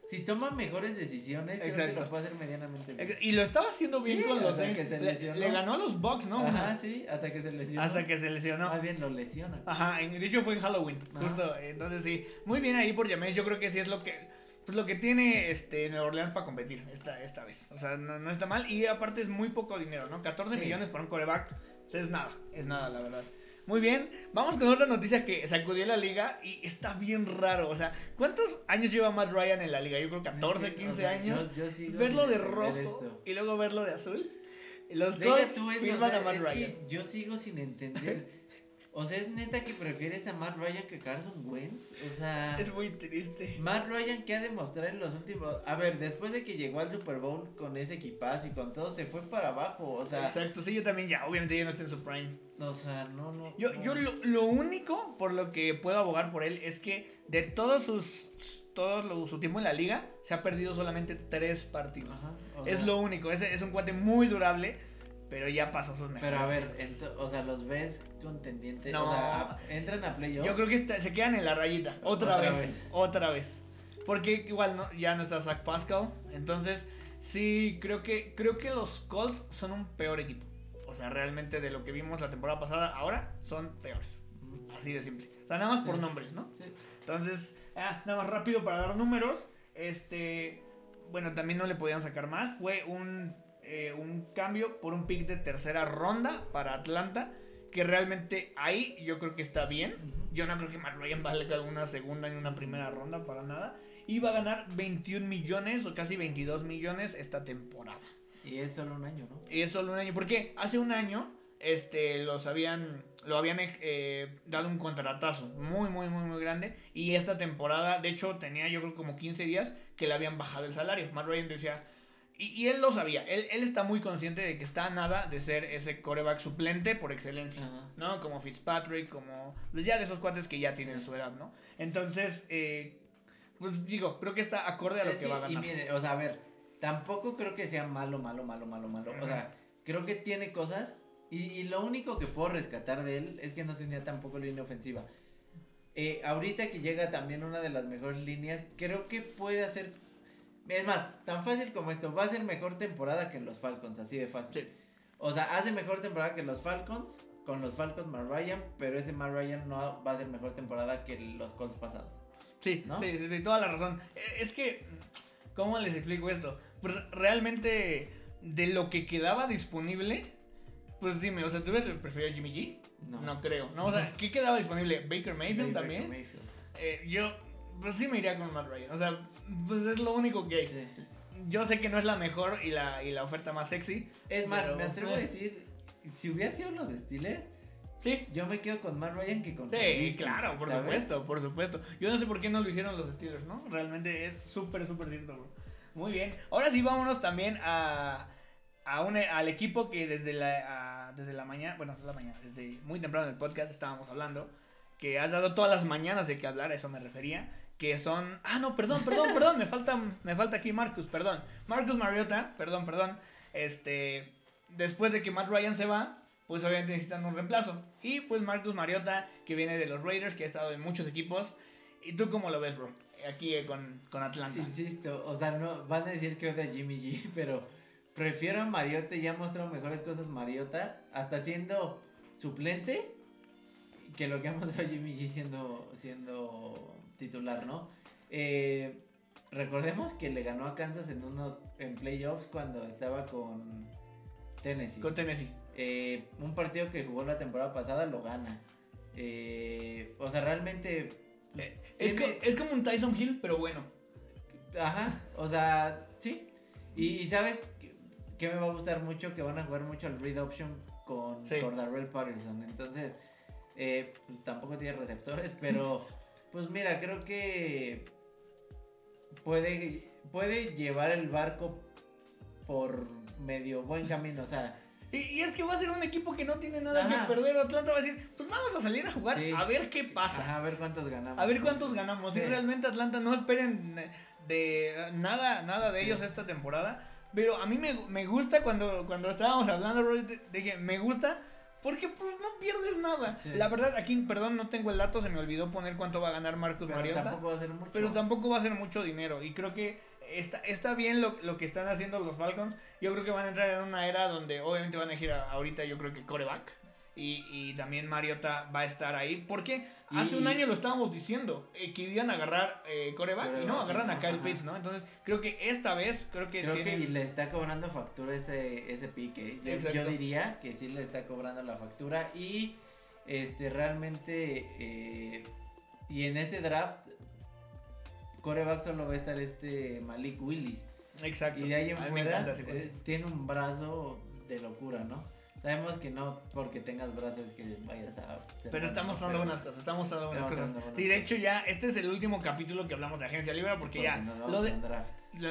si toma mejores decisiones, creo que lo puede hacer medianamente bien. Y lo estaba haciendo bien Sí, con los Saints. que Le, ganó a los Bucks, ¿no? Ajá, sí, hasta que se lesionó. Hasta que se lesionó. Más bien lo lesiona. Ajá, en, de hecho fue en Halloween, Ajá. justo. Entonces sí, muy bien ahí por Jameis. Yo creo que sí es lo que pues lo que tiene este Nueva Orleans para competir esta, esta vez. O sea, no, no está mal. Y aparte es muy poco dinero, ¿no? 14 Sí. millones para un coreback pues es nada, es nada, la verdad. Muy bien, vamos con otra noticia que sacudió la liga y está bien raro. O sea, ¿cuántos años lleva Matt Ryan en la liga? Yo creo 14, 15 O sea, años. yo- yo sigo verlo de rojo y luego verlo de azul. Los Colts o firman sea, a Matt Ryan. yo sigo sin entender. O sea, es neta que prefieres a Matt Ryan que Carson Wentz. O sea, Es muy triste. Matt Ryan que ha demostrado en los últimos. A ver, después de que llegó al Super Bowl con ese equipazo y con todo, se fue para abajo. O sea, Exacto, sí, yo también ya, obviamente ya no está en su prime. o sea, no, no. Yo, no. yo lo, lo único por lo que puedo abogar por él es que de todos sus todo lo- su tiempo en la liga se ha perdido solamente tres partidos. Ajá, es sea, lo único, es, es un cuate muy durable, pero ya pasó sus mejores. Pero a ver, ento- o sea, los ves contendientes. No. O sea, a- entran a playoff. Yo creo que está- se quedan en la rayita. Otra, Otra vez, vez. Otra vez. Porque igual no, ya no está Zach Pascal. Entonces, sí, creo que, creo que los Colts son un peor equipo. O sea, realmente de lo que vimos la temporada pasada, ahora son peores. Así de simple. O sea, nada más por nombres, ¿no? sí. Entonces, ah, nada más rápido para dar números. Este, bueno, también no le podían sacar más. Fue un, eh, un cambio por un pick de tercera ronda para Atlanta. Que realmente ahí yo creo que está bien. Yo no creo que Matt Ryan valga una segunda ni una primera ronda para nada. Y va a ganar 21 millones o casi 22 millones esta temporada. Y es solo un año, ¿no? Y es solo un año. Porque hace un año este, los habían, lo habían eh, dado un contratazo muy, muy, muy, muy grande. Y esta temporada, de hecho, tenía yo creo como 15 días que le habían bajado el salario. Matt Ryan decía... Y, y él lo sabía. Él, él está muy consciente de que está a nada de ser ese coreback suplente por excelencia. Ajá. ¿no? Como Fitzpatrick, como pues ya de esos cuates que ya tienen su edad, ¿no? Entonces, eh, pues digo, creo que está acorde a lo Es que, que, va a y ganar. mire, o sea, a ver, tampoco creo que sea malo, malo, malo, malo, malo. O sea, creo que tiene cosas. Y, y lo único que puedo rescatar de él es que no tenía tampoco línea ofensiva. Eh, ahorita que llega también una de las mejores líneas, creo que puede hacer. Es más, tan fácil como esto, va a ser mejor temporada que los Falcons, así de fácil. Sí. O sea, hace mejor temporada que los Falcons, con los Falcons Matt Ryan, pero ese Matt Ryan no va a ser mejor temporada que los Colts pasados. Sí, ¿no? sí, sí, sí, toda la razón. Eh, Es que, ¿cómo les explico esto? Pues realmente, de lo que quedaba disponible, pues dime, o sea, ¿tú hubieras preferido a Jimmy G? No. creo, ¿no? O sea, ¿qué quedaba disponible? ¿Baker Mayfield Baker también? Mayfield. Eh, yo, pues sí me iría con Matt Ryan. O sea, pues es lo único que. Sí. Yo sé que no es la mejor y la, y la oferta más sexy. Es más, Pero- me atrevo a decir, si hubiera sido los Steelers, Sí, yo me quedo con Matt Ryan que con Sí, Trubisky, claro, por ¿sabes? supuesto, por supuesto. Yo no sé por qué no lo hicieron los Steelers, ¿no? Realmente es súper, súper cierto, bro. Muy bien. Ahora sí, vámonos también a, a un, al equipo que desde la, a- desde la mañana, bueno, no la mañana, desde muy temprano en el podcast estábamos hablando, que ha dado todas las mañanas de que hablar, a eso me refería, que son... Ah, no, perdón, perdón, perdón, me falta, me falta aquí Marcus, perdón. Marcus Mariota, perdón, perdón, este... Después de que Matt Ryan se va, pues obviamente necesitan un reemplazo. Y pues Marcus Mariota, que viene de los Raiders, que ha estado en muchos equipos. ¿Y tú cómo lo ves, bro? Aquí eh, con, con Atlanta. Insisto, o sea, no van a decir que odia a Jimmy G, pero prefiero a Mariota, ya ha mostrado mejores cosas Mariota, hasta siendo suplente, que lo que ha mostrado Jimmy G siendo, siendo titular, ¿no? Eh, recordemos que le ganó a Kansas en uno en playoffs cuando estaba con Tennessee. Con Tennessee. Eh, un partido que jugó la temporada pasada lo gana. Eh, o sea, realmente. Eh, es, es como un Tyson Hill, pero bueno. Ajá, o sea, sí. Y, y sabes que, que me va a gustar mucho que van a jugar mucho al read option con Sí. Cordarrelle Patterson. Entonces, tampoco tiene receptores, pero pues mira, creo que puede, puede llevar el barco por medio buen camino. O sea, Y, y es que va a ser un equipo que no tiene nada Ajá. que perder. Atlanta va a decir, pues vamos a salir a jugar Sí. a ver qué pasa. ajá, a ver cuántos ganamos. A ver cuántos ganamos. Sí. Y realmente Atlanta no esperen de, nada, nada de Sí. ellos esta temporada. Pero a mí me, me gusta cuando, cuando estábamos hablando, de- dije, me gusta porque pues no pierdes nada. Sí. La verdad, aquí, perdón, no tengo el dato, se me olvidó poner cuánto va a ganar Marcus Pero Mariota. tampoco va a ser mucho. Pero tampoco va a ser mucho dinero. Y creo que está, está bien lo, lo que están haciendo los Falcons. Yo creo que van a entrar en una era donde obviamente van a elegir a- ahorita yo creo que coreback. Y, y también Mariota va a estar ahí. Porque hace un año lo estábamos diciendo. eh, que iban a agarrar eh, coreback. Y no, agarran a ajá. Kyle Pitts, ¿no? Entonces creo que esta vez creo que Creo que tienen... le está cobrando factura ese, ese pique. Yo, Exacto. yo diría que sí le está cobrando la factura. Y Este, realmente, eh, y en este draft, coreback solo va a estar este Malik Willis. Exacto. Y de ahí en fuera, encanta eh, tiene un brazo de locura, ¿no? Sabemos que no porque tengas brazos que vayas a... Pero mostrando pero- buenas cosas, está mostrando buenas Está cosas. Sí, de hecho ya, este es el último capítulo que hablamos de agencia libre porque, porque ya nos vamos lo de, draft.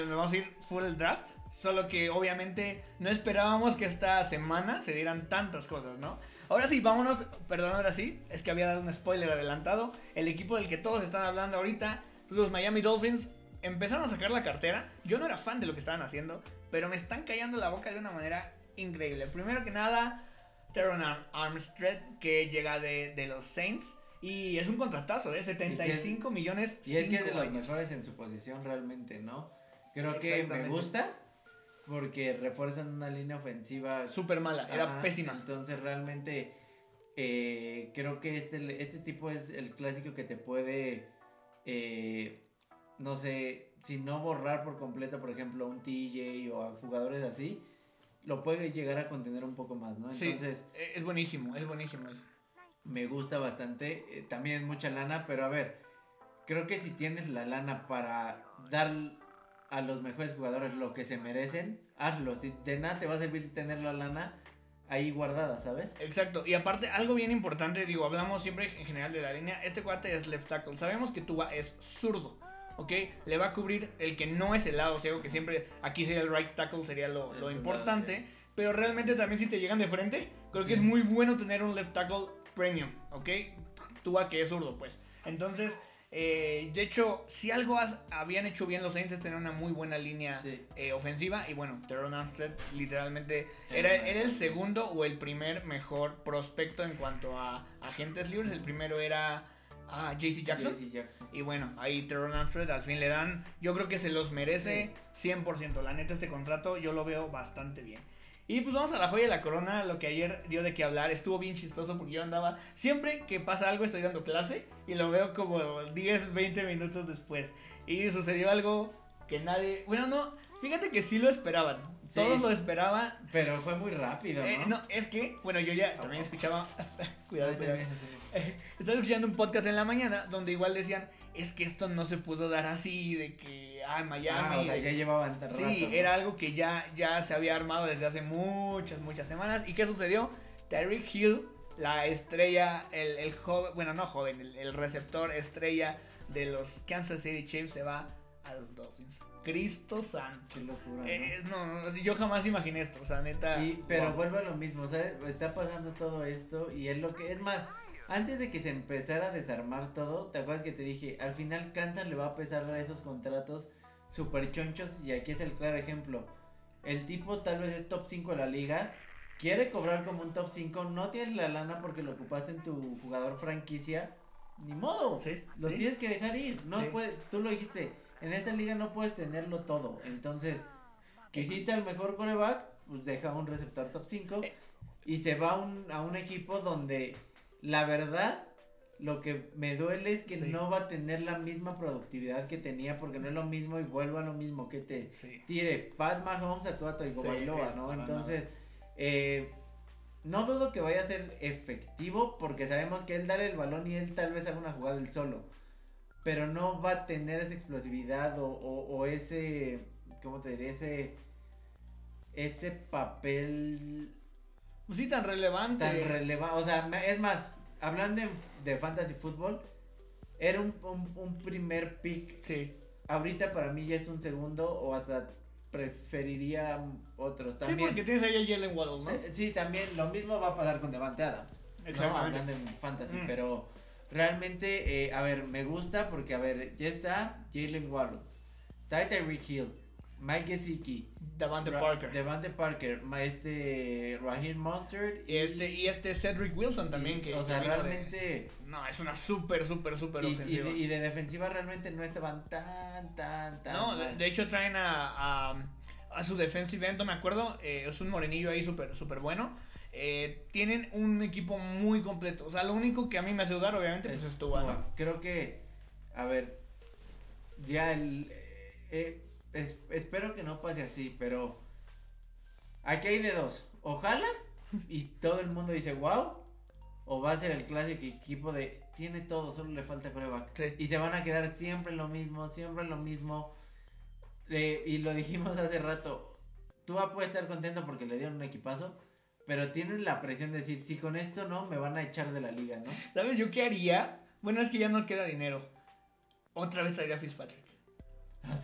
vamos a ir full el draft, solo que obviamente no esperábamos que esta semana se dieran tantas cosas, ¿no? Ahora sí, vámonos, perdón, ahora sí, es que había dado un spoiler adelantado, el equipo del que todos están hablando ahorita, los Miami Dolphins, empezaron a sacar la cartera, yo no era fan de lo que estaban haciendo, pero me están callando la boca de una manera increíble. Primero que nada, Teron Ar- Armstead, que llega de, de los Saints, y es un contratazo, ¿eh? 75 millones. Y es que es de los años. mejores en su posición realmente, ¿no? Creo que me gusta porque refuerzan una línea ofensiva Súper mala, era pésima. Entonces realmente eh, creo que este, este tipo es el clásico que te puede, eh, no sé, si no borrar por completo, por ejemplo, a un TJ o a jugadores así, lo puede llegar a contener un poco más, ¿no? Sí, Entonces eh, es buenísimo, es buenísimo. me gusta bastante, eh, también mucha lana, pero a ver, creo que si tienes la lana para dar a los mejores jugadores lo que se merecen, hazlo. Si de nada te va a servir tener la lana ahí guardada, ¿sabes? Exacto, y aparte, algo bien importante, digo, hablamos siempre en general de la línea. Este cuate es left tackle. Sabemos que Tua es zurdo, ¿ok? Le va a cubrir el que no es el lado ciego, que siempre aquí sería el right tackle, sería lo, importante. lado Pero realmente también si te llegan de frente, creo que es muy bueno tener un left tackle premium, ¿ok? Tua que es zurdo, pues. Entonces, eh, de hecho, si algo has- habían hecho bien los Saints es tener una muy buena línea Sí. eh, ofensiva. Y bueno, Teron Armstead literalmente era, era el segundo o el primer mejor prospecto en cuanto a agentes libres. El primero era ah, JC Jackson. Jackson. Y bueno, ahí Teron Armstead al fin le dan. Yo creo que se los merece 100%. La neta, este contrato yo lo veo bastante bien. Y pues vamos a la joya de la corona, lo que ayer dio de qué hablar. Estuvo bien chistoso porque yo andaba. Siempre que pasa algo, estoy dando clase y lo veo como 10, 20 minutos después. Y sucedió algo que nadie. Bueno, no, fíjate que sí lo esperaban. Sí. Todos lo esperaban. Pero fue muy rápido, Eh, ¿no? es que, bueno, yo ya también escuchaba. cuidado, cuidado. Eh, Estaba escuchando un podcast en la mañana donde igual decían, es que esto no se pudo dar así, de que, ah, Miami. Ah, o sea, de- ya llevaban rato, sí, ¿no? era algo que ya, ya se había armado desde hace muchas, muchas semanas. ¿Y qué sucedió? Tyreek Hill, la estrella, el, el joven, bueno, no joven, el, el receptor estrella de los Kansas City Chiefs se va a los Dolphins. Cristo santo. Qué locura, ¿no? Eh, no, no, yo jamás imaginé esto, o sea, neta. Y, pero wow. vuelve a lo mismo, o sea, está pasando todo esto y es lo que es más, antes de que se empezara a desarmar todo, ¿te acuerdas que te dije? Al final Kansas le va a pesar a esos contratos super chonchos y aquí está el claro ejemplo. El tipo tal vez es top 5 de la liga, quiere cobrar como un top 5, no tienes la lana porque lo ocupaste en tu jugador franquicia, ni modo, Sí, lo sí. tienes que dejar ir, no Sí. puedes, tú lo dijiste, en esta liga no puedes tenerlo todo, entonces, quisiste al mejor coreback, pues deja un receptor top 5 Eh. y se va a un, a un equipo donde la verdad lo que me duele es que Sí. no va a tener la misma productividad que tenía porque no es lo mismo y vuelvo a lo mismo que te Sí. tire Pat Mahomes a tu a Sí, Bailoa, sí, ¿no? Entonces, eh, no dudo que vaya a ser efectivo porque sabemos que él darle el balón y él tal vez haga una jugada él solo. Pero no va a tener esa explosividad o, o, o ese, ¿cómo te diría? Ese, ese papel Pues sí, tan relevante. tan relevante. O sea, es más, hablando de, de fantasy fútbol, era un, un, un primer pick. Sí. Ahorita para mí ya es un segundo o hasta preferiría otros. Sí, También, porque tienes ahí a Jalen Waddle, ¿no? eh, sí, también lo mismo va a pasar con Devante Adams. ¿no? Exactamente. Hablando en fantasy, Mm. pero realmente, eh, a ver, me gusta porque, a ver, ya está Jalen Waddle, Ty Tyreek Hill, Mike Gesicki, Davante Ra- Parker. Devante Parker, este Raheem Mostert y este, y este Cedric Wilson también, y, que. o sea, de- realmente No, es una súper, súper, súper y ofensiva. de, y de defensiva realmente no estaban tan, tan, tan no, de, mal. de hecho traen a, a, a su defensive end, no me acuerdo. eh, es un morenillo ahí súper, súper bueno. Eh, tienen un equipo muy completo. O sea, lo único que a mí me hace dudar, obviamente, pues es Tua, ¿no? Creo que, a ver, ya el... eh, es- espero que no pase así, pero aquí hay de dos. Ojalá y todo el mundo dice wow. o va a ser el clásico equipo de tiene todo, solo le falta prueba. Sí. Y se van a quedar siempre en lo mismo, siempre en lo mismo. Eh, y lo dijimos hace rato, tú puede estar contento porque le dieron un equipazo, pero tienen la presión de decir, si con esto no, me van a echar de la liga, ¿no? ¿Sabes yo qué haría? Bueno, es que ya no queda dinero. Otra vez traería a Fitzpatrick.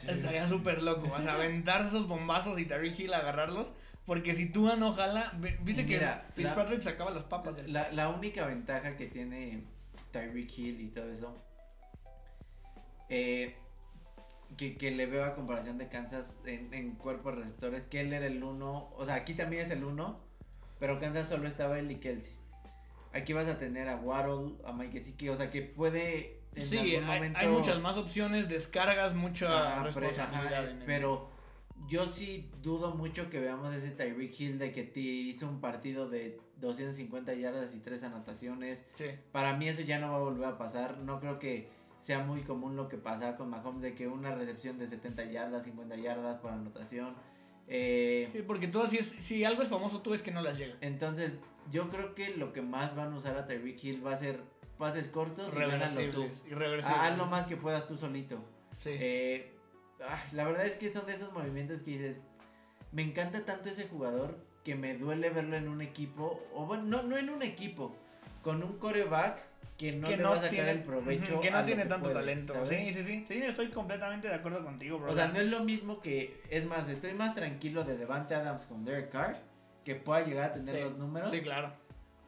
Estaría súper loco. O sea, aventarse esos bombazos y Tariq Hill agarrarlos. Porque si tú no jala, viste Y que Fitzpatrick sacaba las papas del La, la única ventaja que tiene Tyreek Hill y todo eso, eh, que, que le veo a comparación de Kansas en, en cuerpo de receptores, que él era el uno, o sea, aquí también es el uno, pero Kansas solo estaba él y Kelsey. Aquí vas a tener a Waddle, a Mike Gesicki, o sea, que puede en Sí, algún hay, momento... hay muchas más opciones, descargas, mucha Ajá, pero, responsabilidad. ajá, en el- pero yo sí dudo mucho que veamos ese Tyreek Hill de que te hizo un partido de 250 yardas y tres anotaciones. Sí. Para mí eso ya no va a volver a pasar. No creo que sea muy común lo que pasa con Mahomes de que una recepción de 70 yardas, 50 yardas por anotación. Eh, Sí, porque tú así es, si algo es famoso, tú ves que no las llega. entonces, yo creo que lo que más van a usar a Tyreek Hill va a ser pases cortos y gánalo tú. Ah, Haz lo más que puedas tú solito. Sí. Eh, ah, la verdad es que son de esos movimientos que dices, me encanta tanto ese jugador que me duele verlo en un equipo, o bueno, no, no en un equipo, con un coreback que no que le no va a sacar tiene, el provecho. que no tiene que tanto puede, talento. ¿sabes? Sí, sí, sí. Sí, estoy completamente de acuerdo contigo, bro. O sea, no es lo mismo que, es más, estoy más tranquilo de Devante Adams con Derek Carr, que pueda llegar a tener Sí, los números, Sí, claro.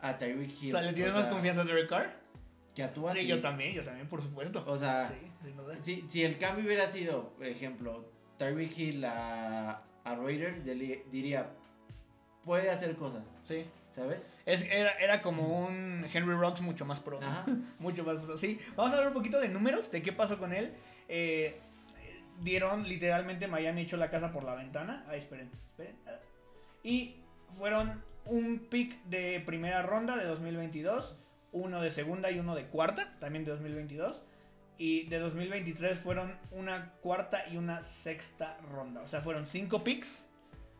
a Tyreek Hill. O sea, ¿le tienes más sea, confianza a Derek Carr? Que a tú Sí, yo también, yo también, por supuesto. O sea, sí. Si, si el cambio hubiera sido, por ejemplo, Tyreek Hill a, a Raiders, diría, puede hacer cosas, Sí. ¿Sabes? Es, era, era como un Henry Rocks mucho más pro. Ajá. Mucho más pro. Sí. Vamos a hablar un poquito de números, de qué pasó con él. Eh, dieron literalmente Miami echó la casa por la ventana. Ay, esperen, esperen. Ah. Y fueron un pick de primera ronda de 2022, uno de segunda y uno de cuarta, también de 2022. Y de 2023 fueron una cuarta y una sexta ronda. O sea, fueron cinco picks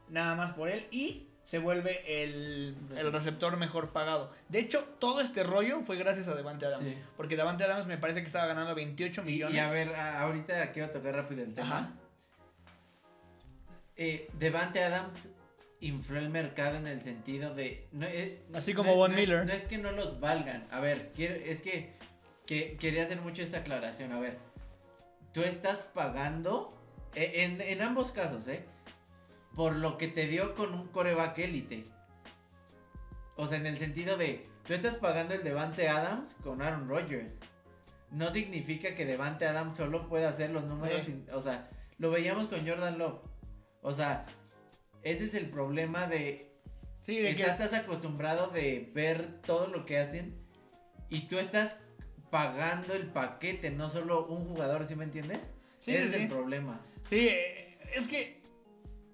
nada más por él y se vuelve el, el receptor mejor pagado. De hecho, todo este rollo fue gracias a Devante Adams. Sí. Porque Devante Adams me parece que estaba ganando 28 Y, millones. y a ver, a- ahorita quiero tocar rápido el tema. Eh, Devante Adams infló el mercado en el sentido de... no, eh, Así no como es- Von no Miller. No es que no los valgan. A ver, quiero, es que, que quería hacer mucho esta aclaración. A ver, tú estás pagando, eh, en, en ambos casos, ¿eh? Por lo que te dio con un coreback élite. O sea, en el sentido de, tú estás pagando el Devante Adams con Aaron Rodgers. No significa que Devante Adams solo pueda hacer los números, Sí. sin- o sea, lo veíamos con Jordan Love. O sea, ese es el problema de Sí, de que estás, acostumbrado de ver todo lo que hacen y tú estás pagando el paquete, no solo un jugador, ¿sí me entiendes? Sí, Ese sí, es el problema. Sí, eh, es que,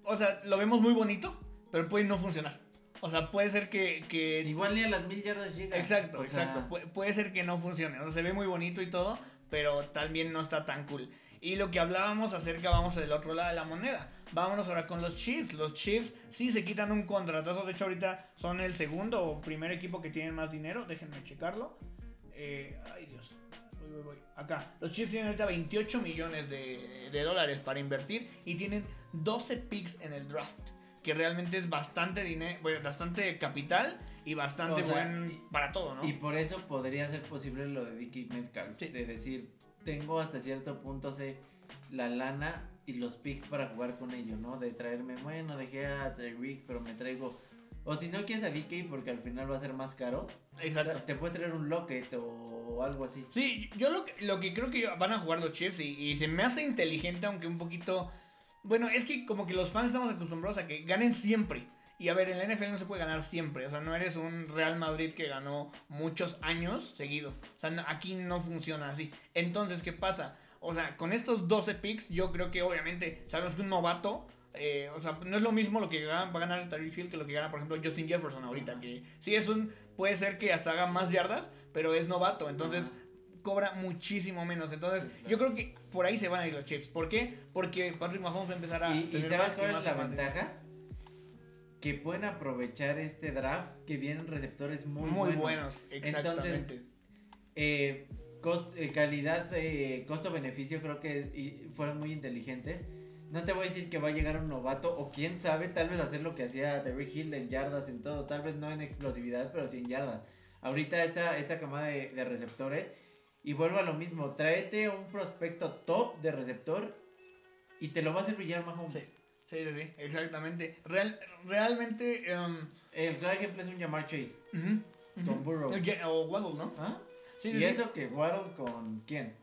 o sea, lo vemos muy bonito, pero puede no funcionar. O sea, puede ser que... que Igual ni a las mil yardas llega. Exacto, O sea, exacto. Pu- puede ser que no funcione. O sea, se ve muy bonito y todo, pero también no está tan cool. Y lo que hablábamos acerca, vamos del otro lado de la moneda. Vámonos ahora con los Chiefs. Los Chiefs sí se quitan un contratazo. De hecho, ahorita son el segundo o primer equipo que tienen más dinero. Déjenme checarlo. Eh, ay, Dios. Voy. Acá. Los Chiefs tienen ahorita 28 millones de, de dólares para invertir y tienen 12 picks en el draft. Que realmente es bastante dinero, bastante capital y bastante O sea, buen para todo, ¿no? Y por eso podría ser posible lo de Dicky Metcalf. Sí. De decir, tengo hasta cierto punto sé, la lana y los picks para jugar con ellos, ¿no? De traerme, bueno, dejé a Tyreek, pero me traigo. O si no quieres a DK porque al final va a ser más caro, Exacto. te puedes traer un Locket o algo así. Sí, yo lo que, lo que creo que van a jugar los Chiefs y, y se me hace inteligente, aunque un poquito. Bueno, es que como que los fans estamos acostumbrados a que ganen siempre. Y a ver, en la NFL no se puede ganar siempre. O sea, no eres un Real Madrid que ganó muchos años seguido. O sea, aquí no funciona así. Entonces, ¿qué pasa? O sea, con estos 12 picks, yo creo que obviamente sabemos que un novato. Eh, o sea, no es lo mismo lo que gana- va a ganar Tyreek Hill que lo que gana, por ejemplo, Justin Jefferson ahorita. Ajá. Que sí es un. Puede ser que hasta haga más yardas, pero es novato. Entonces, cobra muchísimo menos. Entonces, Sí, claro. yo creo que por ahí se van a ir los Chiefs. ¿Por qué? Porque Patrick Mahomes va a empezar a. Y, y tener ¿sabes más cuál más es la y ventaja? que pueden aprovechar este draft que vienen receptores muy, Muy buenos. buenos, exactamente. Eh, eh, calidad, eh, costo-beneficio, creo que y fueron muy inteligentes. No te voy a decir que va a llegar un novato, o quién sabe, tal vez hacer lo que hacía Terry Hill en yardas, en todo, tal vez no en explosividad, pero sí en yardas. Ahorita esta, esta camada de, de receptores, y vuelvo a lo mismo, tráete un prospecto top de receptor y te lo va a hacer brillar Mahomes. Sí, sí, sí, sí, exactamente. Real, realmente. em, El claro ejemplo es un Jamar Chase con Burrow. O Waddle, ¿no? ¿Ah? Sí, y sí, sí. eso que Waddle con quién?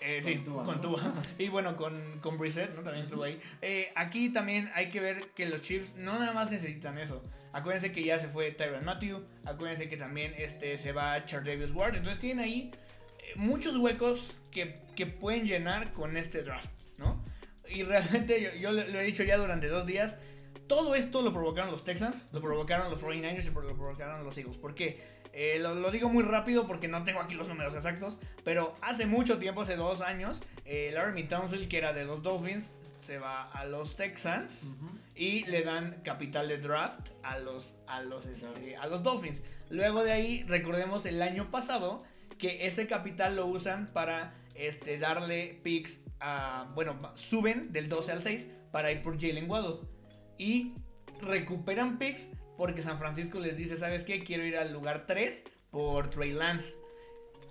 Eh, Con sí, Tua, con. Y bueno, con, con Brissett, ¿no? También estuvo ahí. Eh, aquí también hay que ver que los Chiefs no nada más necesitan eso. Acuérdense que ya se fue Tyron Matthew. Acuérdense que también este, se va Chardavius Ward. Entonces tienen ahí eh, muchos huecos que, que pueden llenar con este draft, ¿no? Y realmente yo, yo lo, lo he dicho ya durante dos días. Todo esto lo provocaron los Texans, lo provocaron los 49ers y lo provocaron los Eagles. ¿Por qué? Eh, lo, lo digo muy rápido porque no tengo aquí los números exactos. Pero hace mucho tiempo, hace dos años, eh, Laramie Townsend, que era de los Dolphins, se va a los Texans y le dan capital de draft a los, a los, este, a los Dolphins. Luego de ahí, recordemos el año pasado que ese capital lo usan para este, darle picks a. Bueno, suben del 12 al 6 para ir por Jalen Waddle. Y recuperan picks porque San Francisco les dice: ¿Sabes qué? Quiero ir al lugar 3 por Trey Lance.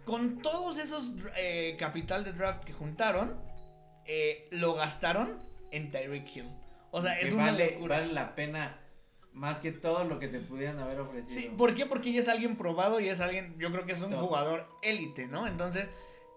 Con todos esos eh, capital de draft que juntaron, eh, lo gastaron en Tyreek Hill. O sea, Que es una vale, locura. vale la pena más que todo lo que te pudieran haber ofrecido. Sí, ¿por qué? Porque ya es alguien probado y es alguien, yo creo que es un jugador élite, ¿no? Entonces,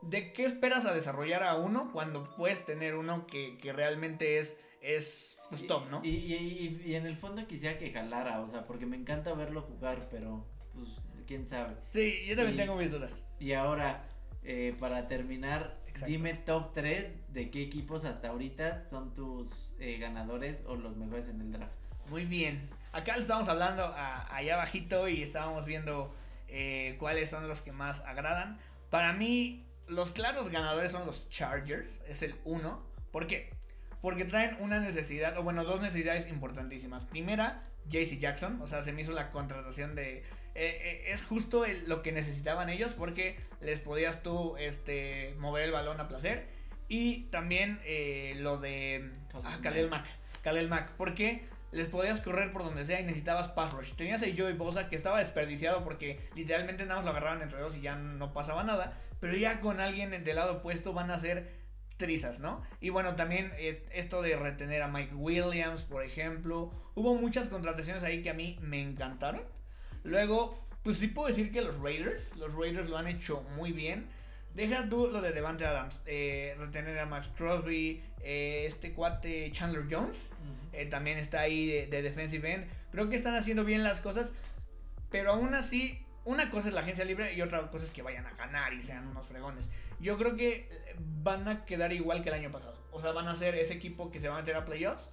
¿de qué esperas a desarrollar a uno cuando puedes tener uno que, que realmente es, es pues, top, ¿no? Y, y, y- y en el fondo quisiera que jalara, o sea, porque me encanta verlo jugar, pero pues quién sabe. sí, yo también tengo mis dudas. Y ahora, eh, para terminar, Exacto. dime top 3 de qué equipos hasta ahorita son tus eh, ganadores o los mejores en el draft. Muy bien. Acá lo estábamos hablando a- allá abajito y estábamos viendo eh, cuáles son los que más agradan. Para mí, los claros ganadores son los Chargers, es el uno. ¿Por qué? Porque traen una necesidad, o bueno, dos necesidades importantísimas. Primera, JC Jackson, o sea, se me hizo la contratación de... eh, eh, es justo el- lo que necesitaban ellos porque les podías tú este, mover el balón a placer. Y también eh, lo de ah, Khalil Mack. Khalil Mack, porque les podías correr por donde sea y necesitabas pass rush. Tenías a Joey Bosa que estaba desperdiciado porque literalmente nada más lo agarraban entre dos y ya no pasaba nada. Pero ya con alguien del lado opuesto van a ser trizas, ¿no? Y bueno, también esto de retener a Mike Williams, por ejemplo. Hubo muchas contrataciones ahí que a mí me encantaron. Luego, pues sí puedo decir que los Raiders, los Raiders lo han hecho muy bien. Deja tú lo de Devante Adams, eh, retener a Max Crosby, eh, este cuate Chandler Jones, eh, también está ahí de, de defensive end. Creo que están haciendo bien las cosas, pero aún así, una cosa es la agencia libre y otra cosa es que vayan a ganar y sean unos fregones. Yo creo que eh, van a quedar igual que el año pasado. O sea, van a ser ese equipo que se va a meter a playoffs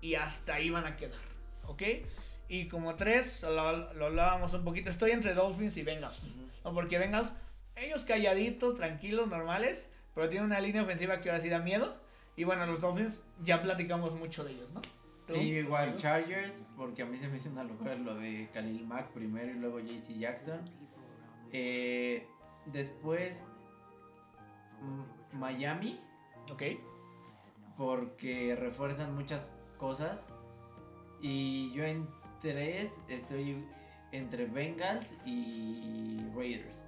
y hasta ahí van a quedar, ¿ok? Y como tres, lo, lo hablábamos un poquito, estoy entre Dolphins y Bengals. ¿no? Porque Bengals, ellos calladitos, tranquilos, normales, pero tienen una línea ofensiva que ahora sí da miedo. Y bueno, los Dolphins ya platicamos mucho de ellos, ¿no? Sí, igual Chargers, porque a mí se me hizo una locura lo de Khalil Mack primero y luego JC Jackson. Eh, después Miami, Ok. porque refuerzan muchas cosas. Y yo en tres estoy entre Bengals y Raiders.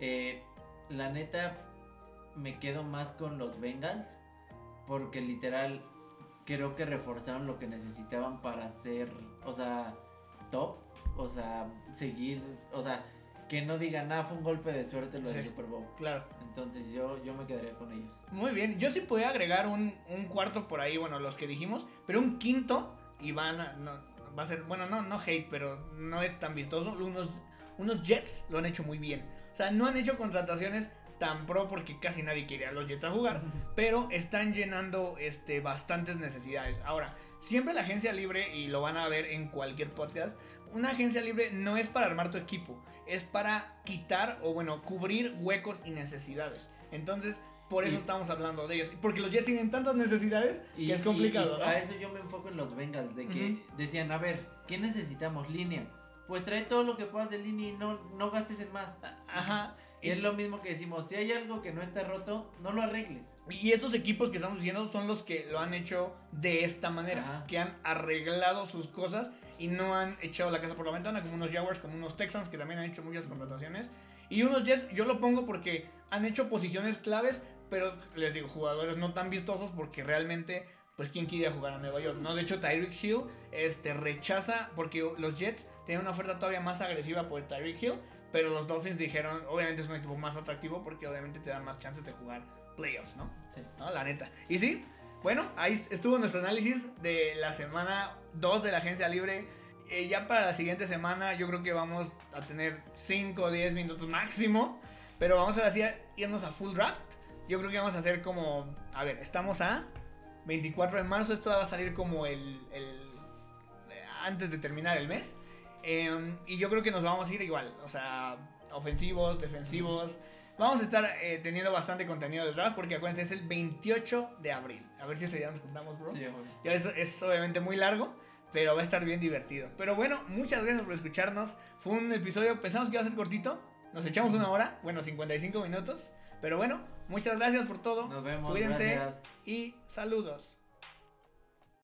Eh, la neta, me quedo más con los Bengals. Porque literal, creo que reforzaron lo que necesitaban para ser, o sea, top. O sea, seguir, o sea, que no digan, nada, fue un golpe de suerte lo del Sí. Super Bowl. Claro. Entonces yo, yo me quedaría con ellos. Muy bien. Yo sí podía agregar un, un cuarto por ahí, bueno, los que dijimos, pero un quinto y van a, no, va a ser, bueno, no, no hate, pero no es tan vistoso. Unos, unos Jets lo han hecho muy bien. O sea, no han hecho contrataciones tan pro porque casi nadie quiere a los Jets a jugar, pero están llenando este, bastantes necesidades. Ahora, siempre la agencia libre, y lo van a ver en cualquier podcast, una agencia libre no es para armar tu equipo, es para quitar o bueno, cubrir huecos y necesidades. Entonces, por eso Y- estamos hablando de ellos. Porque los Jets tienen tantas necesidades Y, que es complicado. y ¿no? a eso yo me enfoco en los Bengals, de que Ujú. decían, a ver, ¿qué necesitamos? Línea. Pues trae todo lo que puedas de línea y no, no gastes en más. Ajá. Y es lo mismo que decimos, si hay algo que no está roto, no lo arregles. Y estos equipos que estamos diciendo son los que lo han hecho de esta manera, Ajá. que han arreglado sus cosas y no han echado la casa por la ventana, como unos Jaguars, como unos Texans que también han hecho muchas contrataciones. Y unos Jets, yo lo pongo porque han hecho posiciones claves, pero les digo, jugadores no tan vistosos porque realmente, pues, ¿quién quiere jugar a Nueva York? No, de hecho, Tyreek Hill este, rechaza, porque los Jets tienen una oferta todavía más agresiva por Tyreek Hill, pero los Dolphins dijeron, obviamente es un equipo más atractivo porque obviamente te dan más chances de jugar playoffs, ¿no? Sí. ¿no? La neta. Y sí, bueno, ahí estuvo nuestro análisis de la semana 2 de la agencia libre. Eh, ya para la siguiente semana yo creo que vamos a tener 5 o 10 minutos máximo. Pero vamos a irnos a full draft. Yo creo que vamos a hacer como... A ver, estamos a 24 de marzo. Esto va a salir como el... el- antes de terminar el mes. Eh, y yo creo que nos vamos a ir igual. O sea, ofensivos, defensivos. Vamos a estar eh, teniendo bastante contenido de draft porque acuérdense, es el 28 de abril. A ver si ese día nos juntamos, bro. Sí. Ya es, es obviamente muy largo, pero va a estar bien divertido. Pero bueno, muchas gracias por escucharnos. Fue un episodio, pensamos que iba a ser cortito. Nos echamos una hora, bueno, 55 minutos. Pero bueno, muchas gracias por todo. Nos vemos. Cuídense gracias. y saludos.